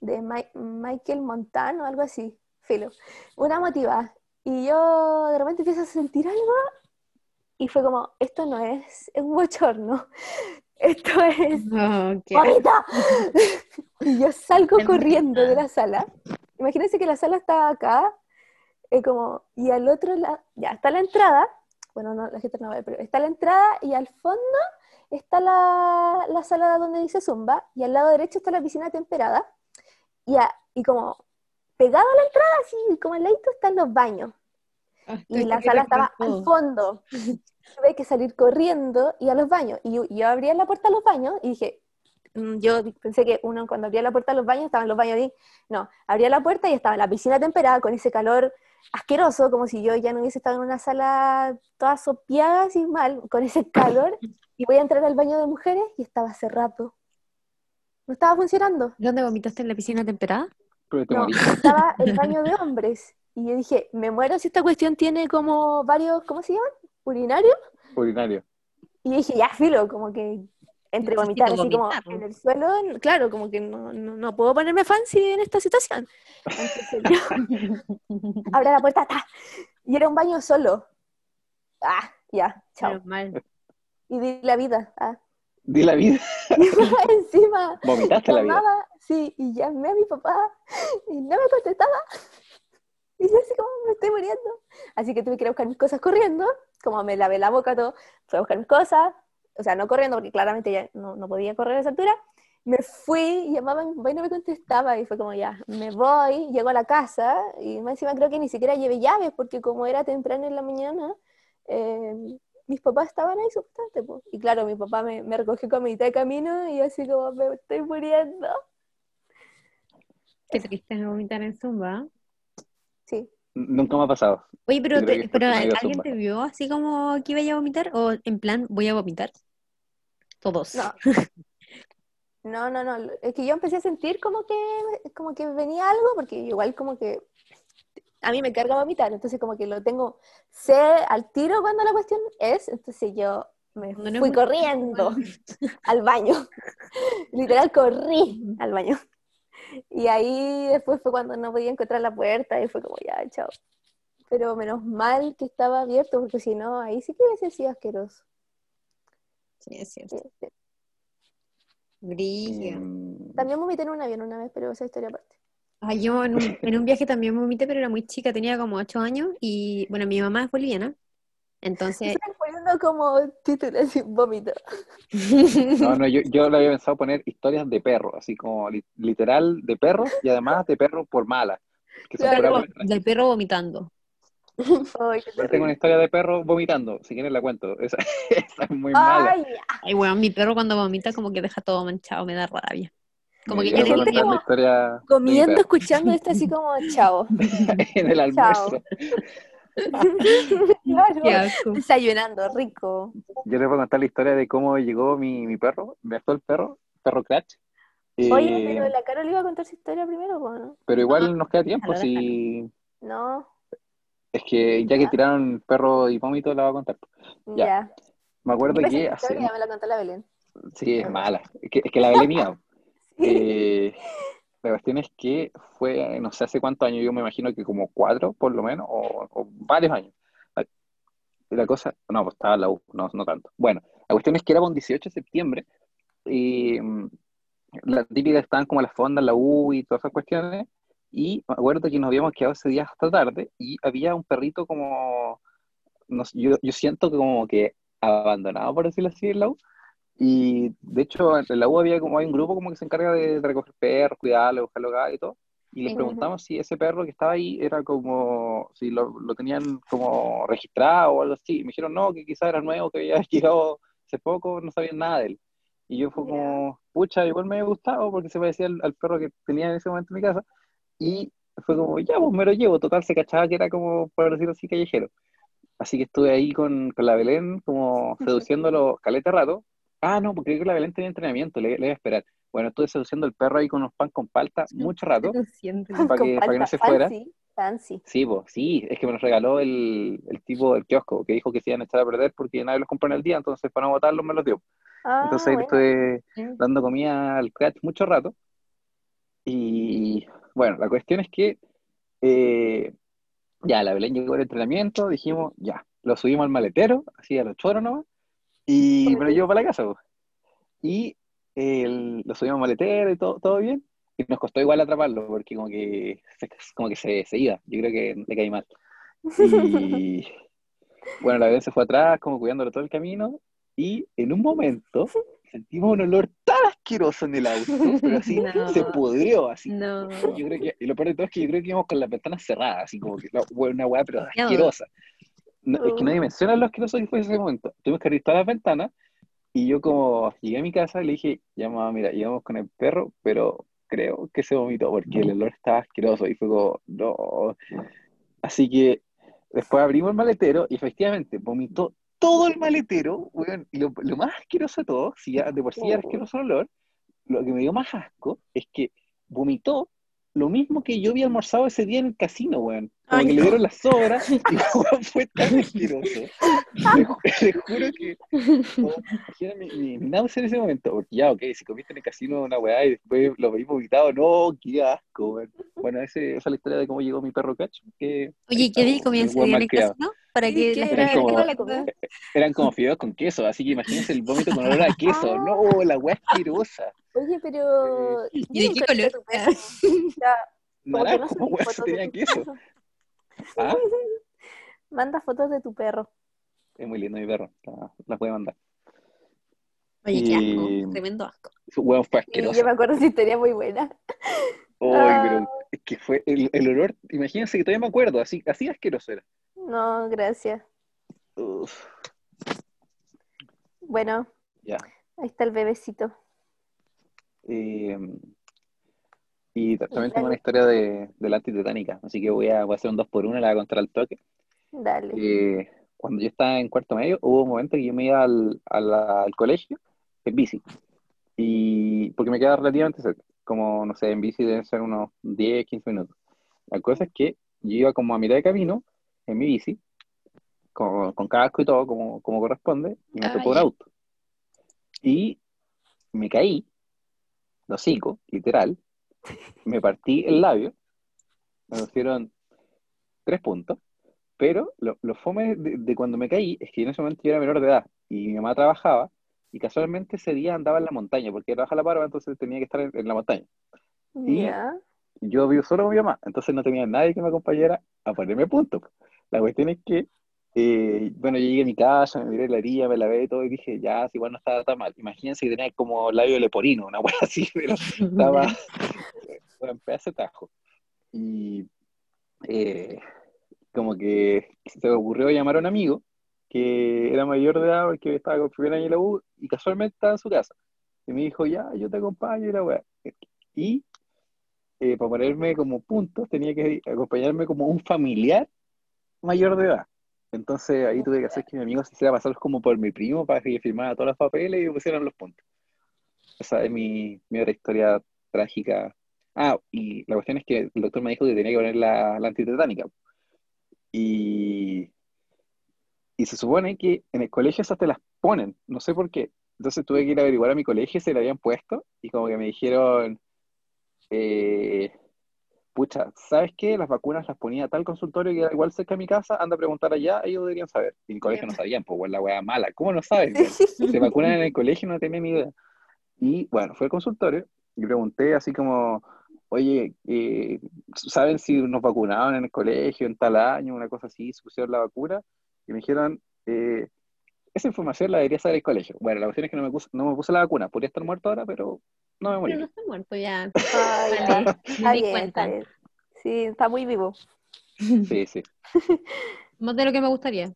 de Mi- Michael Montano, algo así, filo. Una motiva. Y yo de repente empiezo a sentir algo y fue como, esto no es un bochorno, esto es No, ¡Mamita! Y yo salgo corriendo de la sala. Imagínense que la sala está acá, eh, como, y al otro lado, ya está la entrada, bueno, no, la gente no va a ver, pero está la entrada y al fondo está la, la sala donde dice Zumba, y al lado derecho está la piscina temperada, y, a- y como pegado a la entrada, así como al ladito están los baños, Ah, y la sala estaba al fondo. Tuve que salir corriendo y a los baños. Y yo, yo abría la puerta a los baños y dije, mm, yo pensé que uno cuando abría la puerta a los baños estaban los baños ahí. No, abría la puerta y estaba la piscina temperada con ese calor asqueroso, como si yo ya no hubiese estado en una sala toda sopeada así mal, con ese calor. Y voy a entrar al baño de mujeres y estaba cerrado. No estaba funcionando. ¿Dónde vomitaste en la piscina temperada? No, estaba el baño de hombres. Y yo dije, me muero si esta cuestión tiene como varios, ¿cómo se llaman? Urinarios. Urinario. Y dije, ya, filo, como que entre vomitar así vomitar. como en el suelo, claro, como que no, no, no puedo ponerme fancy en esta situación. Entonces yo abro la puerta, ¡ta! y era un baño solo. Ah, ya, chao. Mal. Y di la vida. Ah. Di la vida. Y encima Vomitaste la vida. llamaba, sí, y llamé a mi papá y no me contestaba. Y yo así como me estoy muriendo. Así que tuve que ir a buscar mis cosas corriendo, como me lavé la boca todo, fui a buscar mis cosas, o sea, no corriendo porque claramente ya no, no podía correr a esa altura. Me fui, llamaba a mi papá y no me contestaba y fue como ya, me voy, llego a la casa y más encima creo que ni siquiera llevé llaves porque como era temprano en la mañana, eh, mis papás estaban ahí supuestamente. po. Y claro, mi papá me, me recogió con mitad de camino y así como me estoy muriendo. Qué triste es vomitar en Zumba. Sí, Nunca me ha pasado. Oye, pero, te- pero no ¿alguien te vio así como que iba a vomitar? ¿O en plan, voy a vomitar? Todos. no. No, no, no. Es que yo empecé a sentir como que, como que venía algo, porque igual como que a mí me carga vomitar, entonces como que lo tengo, sé al tiro cuando la cuestión es, entonces yo me no es fui corriendo al baño. Literal corrí al baño. Y ahí después fue cuando no podía encontrar la puerta y fue como ya, chao. Pero menos mal que estaba abierto, porque si no, ahí sí que hubiese sido asqueroso. Sí, es cierto. Sí, sí. Brillo. Mm, También vomité en un avión una vez, pero esa historia aparte. Ay, yo en un, en un viaje también vomité, pero era muy chica, tenía como ocho años y bueno, mi mamá es boliviana, entonces poniendo como título así, vómito. No, no, yo, yo le había pensado poner historias de perro, así como li- literal de perros y además de perro por mala. Que son Claro. perro vomitando. Ay, qué Yo tengo una historia de perro vomitando, si quieren la cuento. Esa, esa es muy mala. Ay, Ay, weón, mi perro cuando vomita como que deja todo manchado, me da rabia. Como Me que yo le la historia comiendo, escuchando esto así como, chao. en el almuerzo. Claro. Desayunando, rico. Yo les voy a contar la historia de cómo llegó mi, mi perro, me el perro, perro Cratch. Oye, Eh, pero la Carol iba a contar su historia primero, ¿o ¿no? pero igual nos queda tiempo, si No, es que ya que tiraron perro y vómito la voy a contar. ya. Ya. Me acuerdo Yo que hace... me la contó la Belén. Sí, es mala. Es que, es que la Belén mía. Eh, la cuestión es que fue, no sé hace cuántos años, yo me imagino que como cuatro, por lo menos, o, o varios años. La, cosa, no, pues estaba en la U, no, no tanto. Bueno, la cuestión es que era un 18 de septiembre y mm, la típica estaban como las fondas, la U y todas esas cuestiones. Y me acuerdo que nos habíamos quedado ese día hasta tarde y había un perrito como, no sé, yo, yo siento como que abandonado, por decirlo así, en la U. Y de hecho, en la U había como hay un grupo como que se encarga de, de recoger perros, cuidarlos, buscarlos acá y todo. Y les Sí. preguntamos si ese perro que estaba ahí era como, si lo, lo tenían como registrado o algo así. Y me dijeron, no, que quizás era nuevo, que había llegado hace poco, no sabían nada de él. Y yo fue como, pucha, igual me había gustado porque se parecía al, al perro que tenía en ese momento en mi casa. Y fue como, ya, pues me lo llevo. Total, se cachaba que era como, por decirlo así, callejero. Así que estuve ahí con, con la Belén, como seduciéndolo caleta rato. Ah, no, porque creo que la Belén tenía entrenamiento, le, le iba a esperar. Bueno, estuve seduciendo el perro ahí con unos pan con palta mucho rato. Para para que no se fuera. Fancy, fancy. Sí, pues, sí, es que me los regaló el, el tipo del kiosco, que dijo que se iban a echar a perder porque nadie los compró en el día, entonces para no botarlos me los dio. Ah, Entonces bueno. estuve dando comida al crash mucho rato. Y bueno, la cuestión es que eh, ya la Belén llegó al entrenamiento, dijimos, ya, lo subimos al maletero, así a los choros nomás, y me lo llevo para la casa. pues. Y el- lo subimos al maletero y todo, todo bien, y nos costó igual atraparlo, porque como que como que se, se iba, yo creo que le caí mal. Y bueno, la Belén se fue atrás, como cuidándolo todo el camino, y en un momento sentimos un olor tan asqueroso en el auto, pero así No. se pudrió, así. No. Yo creo que, y lo peor de todo es que yo creo que íbamos con las ventanas cerradas, así como que una weá, pero asquerosa. No, es que nadie menciona lo asqueroso que fue ese momento. Tuvimos que abrir todas las ventanas y yo como llegué a mi casa y le dije, ya mamá, mira, íbamos con el perro, pero creo que se vomitó porque el olor estaba asqueroso y fue como, no. Así que después abrimos el maletero y efectivamente vomitó todo el maletero, weón, y lo, lo más asqueroso de todo, si ya de por sí era Oh. asqueroso el olor, lo que me dio más asco es que vomitó lo mismo que yo había almorzado ese día en el casino, weón. Como Ay, que le dieron las sobras y weón, fue tan asqueroso. Le, ju- le juro que oh, imagina mi, mi, mi náusea en ese momento, porque ya, ok, si comiste en el casino una weá y después lo veis vomitado, no, qué asco, weón. Bueno, ese, esa es la historia de cómo llegó mi perro cacho. Que Oye, ¿qué ahí día comienza el weón día en el casino? Para que ¿qué la era? gente ¿Qué era que la comida? Eran como fideos con queso, así que imagínense el vómito con olor a queso. No, la weá asquerosa. Oye, pero. ¿Y yo de qué color? como que no weá, tenía queso. ¿Ah? Manda fotos de tu perro. Es muy lindo mi perro, la- las voy a mandar. Oye, qué asco. Tremendo asco. Su huevo fue Y asqueroso. yo me acuerdo de esa historia muy buena. Ay, Ah. pero es que fue el, el olor, imagínense que todavía me acuerdo, así, así asqueroso era. No, gracias. Uf, Bueno, ya. ahí está el bebecito. Eh, y ta- también tengo una historia de, de la antitetánica, así que voy a, voy a hacer un 2 por 1 la voy a contar al toque. Dale. Eh, cuando yo estaba en cuarto medio, hubo un momento que yo me iba al, a la- al colegio en bici, y porque me quedaba relativamente cerca, como, no sé, en bici deben ser unos 10, 15 minutos. La cosa es que yo iba como a mitad de camino en mi bici, con, con casco y todo, como, como corresponde, y me tocó un auto. Y me caí, de hocico, literal, me partí el labio, me pusieron tres puntos, pero lo, lo fome de, de cuando me caí es que en ese momento yo era menor de edad y mi mamá trabajaba y casualmente ese día andaba en la montaña porque trabaja la parva, entonces tenía que estar en, en la montaña. y- Ya. Yo vivo solo con mi mamá, entonces no tenía nadie que me acompañara a ponerme puntos. La cuestión es que, eh, bueno, yo llegué a mi casa, me miré la herida, me lavé y todo y dije, ya, si igual no estaba tan mal. Imagínense que tenía como labio leporino, una wea así, pero estaba en pedazo de tajo. Y eh, como que se me ocurrió llamar a un amigo que era mayor de edad, que estaba con el primer año de la U, y casualmente estaba en su casa. Y me dijo, ya, yo te acompaño y la weá. Y eh, para ponerme como puntos, tenía que acompañarme como un familiar mayor de edad. Entonces ahí tuve que hacer que mi amigo se hiciera pasar como por mi primo para que firmara todos los papeles y pusieran los puntos. Esa es mi, mi otra historia trágica. Ah, y la cuestión es que el doctor me dijo que tenía que poner la, la antitetánica. Y, y se supone que en el colegio esas te las ponen, no sé por qué. Entonces tuve que ir a averiguar a mi colegio si la habían puesto y como que me dijeron, eh, pucha, ¿sabes qué? Las vacunas las ponía tal consultorio que igual cerca de mi casa, anda a preguntar allá, ellos deberían saber. Y en el colegio no sabían, pues, la weá mala. ¿Cómo no saben? Se vacunan en el colegio no tenían ni idea. Y bueno, fue al consultorio y pregunté así como, oye, eh, ¿saben si nos vacunaban en el colegio en tal año, una cosa así, se pusieron la vacuna? Y me dijeron, eh, esa información la debería saber el colegio. Bueno, la cuestión es que no me puse, no me puse la vacuna, podría estar muerto ahora, pero no me morí. Pero no está muerto ya. Ay, Vale, ya. me Está di bien, cuenta. está bien. Sí, está muy vivo. Sí, sí. Más de lo que me gustaría.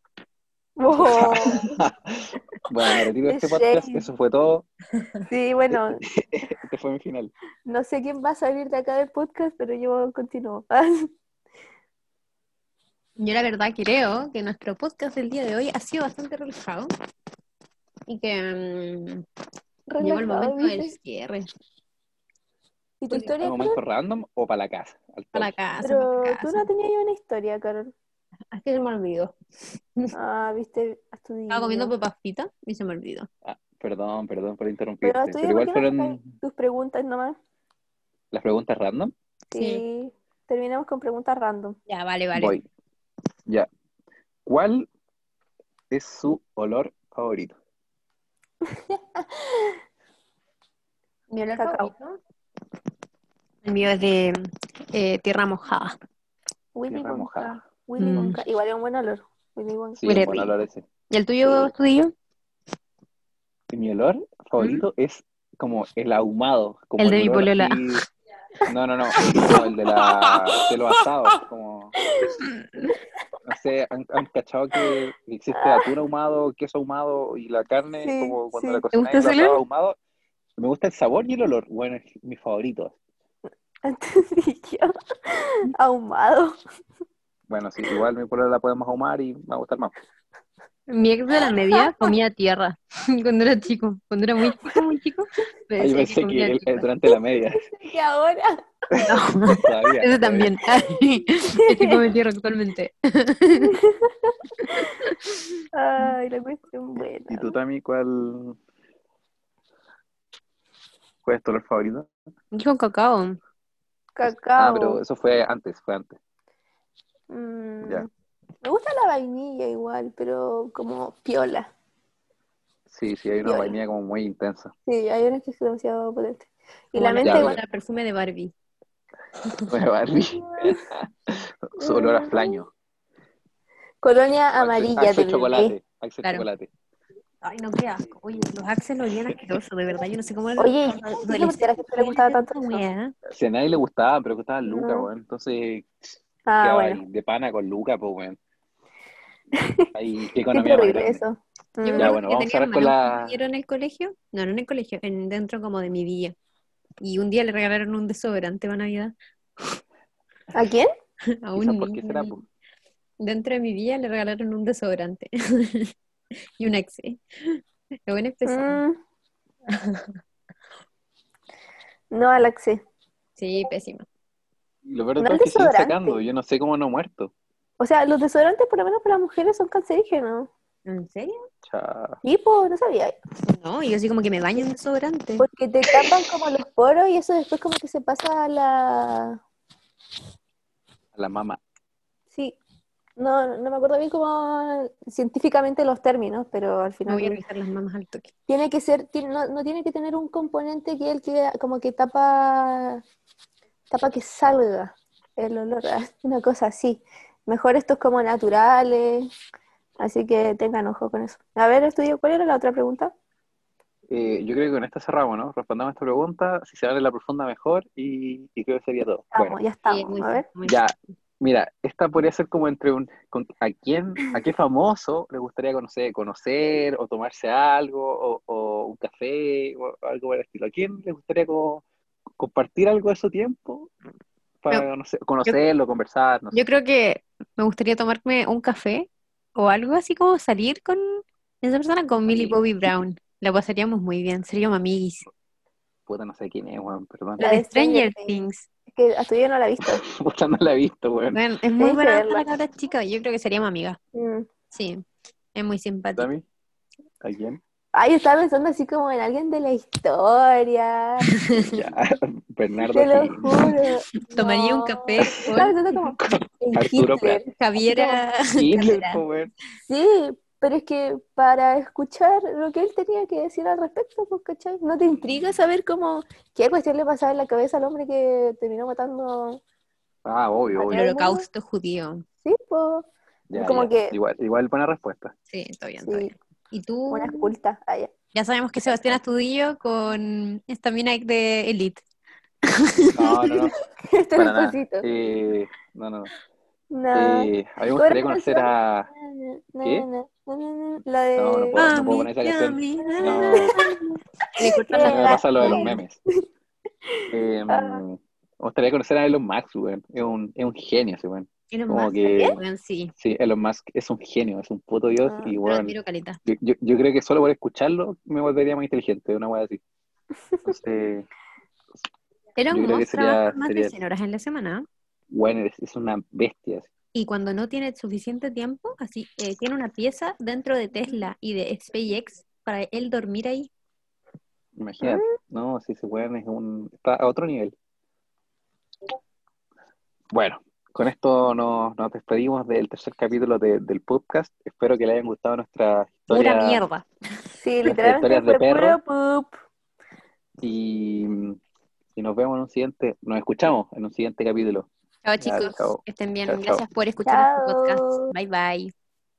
Oh, Bueno, retiro este podcast, eso fue todo. sí, bueno, Este fue mi final. no sé quién va a salir de acá del podcast, pero yo continúo. Yo la verdad creo que nuestro podcast del día de hoy ha sido bastante relajado y que mm, llegó el Relajado, momento del cierre ¿Y tu ¿Un historia, momento Carol? random o para la casa? Al para la casa. Pero para la tú no tenías una historia, Carol. Es que se me olvidó. Ah, viste, a tu Estaba comiendo papas fritas y se me olvidó. Ah, perdón, perdón por interrumpirte. Pero Pero, estudia, ¿por igual fueron tus preguntas nomás? las preguntas random. Sí. Sí, terminamos con preguntas random. Ya, vale, vale. Voy. Ya. ¿Cuál es su olor favorito? Mi olor Cacao. favorito. El mío es de eh, tierra mojada. Willy Tierra Wonka. mojada. Willy Mm. Wonka. Igual es un buen olor. Willy Wonka. Sí, Huele buen rico. olor ese. ¿Y el tuyo, Sí. Estudillo? Y Mi olor favorito es como el ahumado. Como El de mi olor polola. así- No, no, no, como el de, la, de los asados. Como, no sé, ¿han, han cachado que existe atún ahumado, queso ahumado y la carne? Sí, como cuando sí. la ¿Te gusta cocináis asado olor? ahumado. Me gusta el sabor y el olor. Bueno, es mi favorito. Entendí yo. Ahumado. Bueno, sí, igual mi polola la podemos ahumar y me va a gustar más. Mi ex de la media comía tierra cuando era chico. Cuando era muy chico, muy chico. decía pensé que él- tierra. durante la media. Y ahora. No, Todavía. ese también. Ese come tierra actualmente. Ay, la cuestión buena. ¿Y tú, Tami, cuál, cuál es tu olor favorito? Dijo cacao. Cacao. Ah, pero eso fue antes, fue antes. Mm, Ya. Me gusta la vainilla igual, pero como piola. Sí, sí, hay una vainilla como muy intensa. Sí, hay una que es demasiado potente. Y la la- mente Ya, igual. el perfume de Barbie. Bueno, Barbie. Su olor a flaño. Colonia amarilla Axe de bebé. chocolate. Axe Claro. chocolate. Ay, no, qué asco. Oye, los Axel lo olían asqueroso, de verdad. Yo no sé cómo Oye, los ¿y por qué a la gente le gustaba tanto. Si a nadie le gustaba, pero costaban Luca, No. weón. Entonces, Ah, bueno. ahí de pana con Luca, pues, weón. Ahí, qué economía más eso. Mm. Ya, bueno, vamos ahora un con la- en el colegio. No, no en el colegio, en, dentro como de mi villa. Y un día le regalaron un desodorante para Navidad ¿A quién? a un niño. será. Dentro de mi villa le regalaron un desodorante y un Axe. Lo bueno es pesado. Mm. No, Alexi. Sí, pésimo. Lo peor No es que siguen desodorante. sacando. Yo no sé cómo no ha muerto. O sea, los desodorantes, por lo menos para las mujeres, son cancerígenos. ¿En serio? Y pues, no sabía. No, yo así como que me baño en desodorante. Porque te tapan como los poros y eso después como que se pasa a la... A la mamá. Sí. No, no me acuerdo bien cómo científicamente los términos, pero al Me final voy a revisar las mamas al toque. tiene que ser, tiene- no, no tiene que tener un componente que el que como que tapa, tapa que salga el olor, una cosa así. Mejor estos como naturales, así que tengan ojo con eso. A ver, estudio, ¿cuál era la otra pregunta? Eh, yo creo que con esta cerramos, ¿no? Respondamos esta pregunta, si se abre la profunda mejor y, y creo que sería todo. Estamos, Bueno, ya Sí, estamos. muy A ver, ya, Mira, esta podría ser como entre un, con- ¿a quién, a qué famoso le gustaría conocer, conocer o tomarse algo o, o un café o algo por el estilo? ¿A quién le gustaría como compartir algo de su tiempo para no sé, conocerlo, conversar? No sé. Yo creo que me gustaría tomarme un café o algo así como salir con esa persona, con Millie Bobby Brown. La pasaríamos muy bien, seríamos amiguis. Puta, no sé quién es, weón, perdón. La de Stranger Things. Es que hasta yo no la he visto. Puta, no la he visto, weón. Bueno, es muy buena la cabra chica, yo creo que seríamos amigas. Mm. Sí, es muy simpática. ¿Dami? ¿A quién? Ay, estaba pensando así como en alguien de la historia. Ya, Bernardo Te lo juro. Tomaría un café Estaba pensando como Arturo Hitler. Javiera Hitler. Sí, pero es que para escuchar lo que él tenía que decir al respecto, pues, ¿cachai? ¿No te intriga saber cómo, qué cuestión le pasaba en la cabeza al hombre que terminó matando? Ah, obvio, El obvio. holocausto judío. Sí, pues, Ya, como ya. que- Igual, igual buena respuesta. Sí, está bien, está sí, bien. ¿Y tú? una esculta. Ah, ya. Ya sabemos que Sebastián Astudillo con esta mina de Elite. No, no, no. Este Para nada. Eh, no, no. No. Eh, a mí me gustaría conocer a. ¿Qué? La de... No, no puedo. puedo poner esa canción. No, me pasa lo de los la- memes. Eh, Ah. me gustaría conocer a Elon Musk, weón. Es un, es un genio ese weón. Elon Como Musk, que- weón, sí, Sí, Elon Musk es un genio, es un puto dios. Ah, y caleta. yo, yo, yo creo que solo por escucharlo me volvería más inteligente, una weá así. Entonces, Elon Musk sería- trabaja más sería- de 100 horas en la semana bueno, es, es una bestia. y cuando no tiene suficiente tiempo, así eh, tiene una pieza dentro de Tesla y de SpaceX para él dormir ahí. Imagínate. No, sí, ese weón es un. está a otro nivel. Bueno, con esto nos, nos despedimos del tercer capítulo de- del podcast. Espero que les hayan gustado nuestras Pura historias. mierda. Sí, literalmente historias de perro. puro poop. Y, y nos vemos en un siguiente, nos escuchamos en un siguiente capítulo. Chao chicos, chao. estén bien. Chao. Gracias por escuchar este podcast. Bye bye.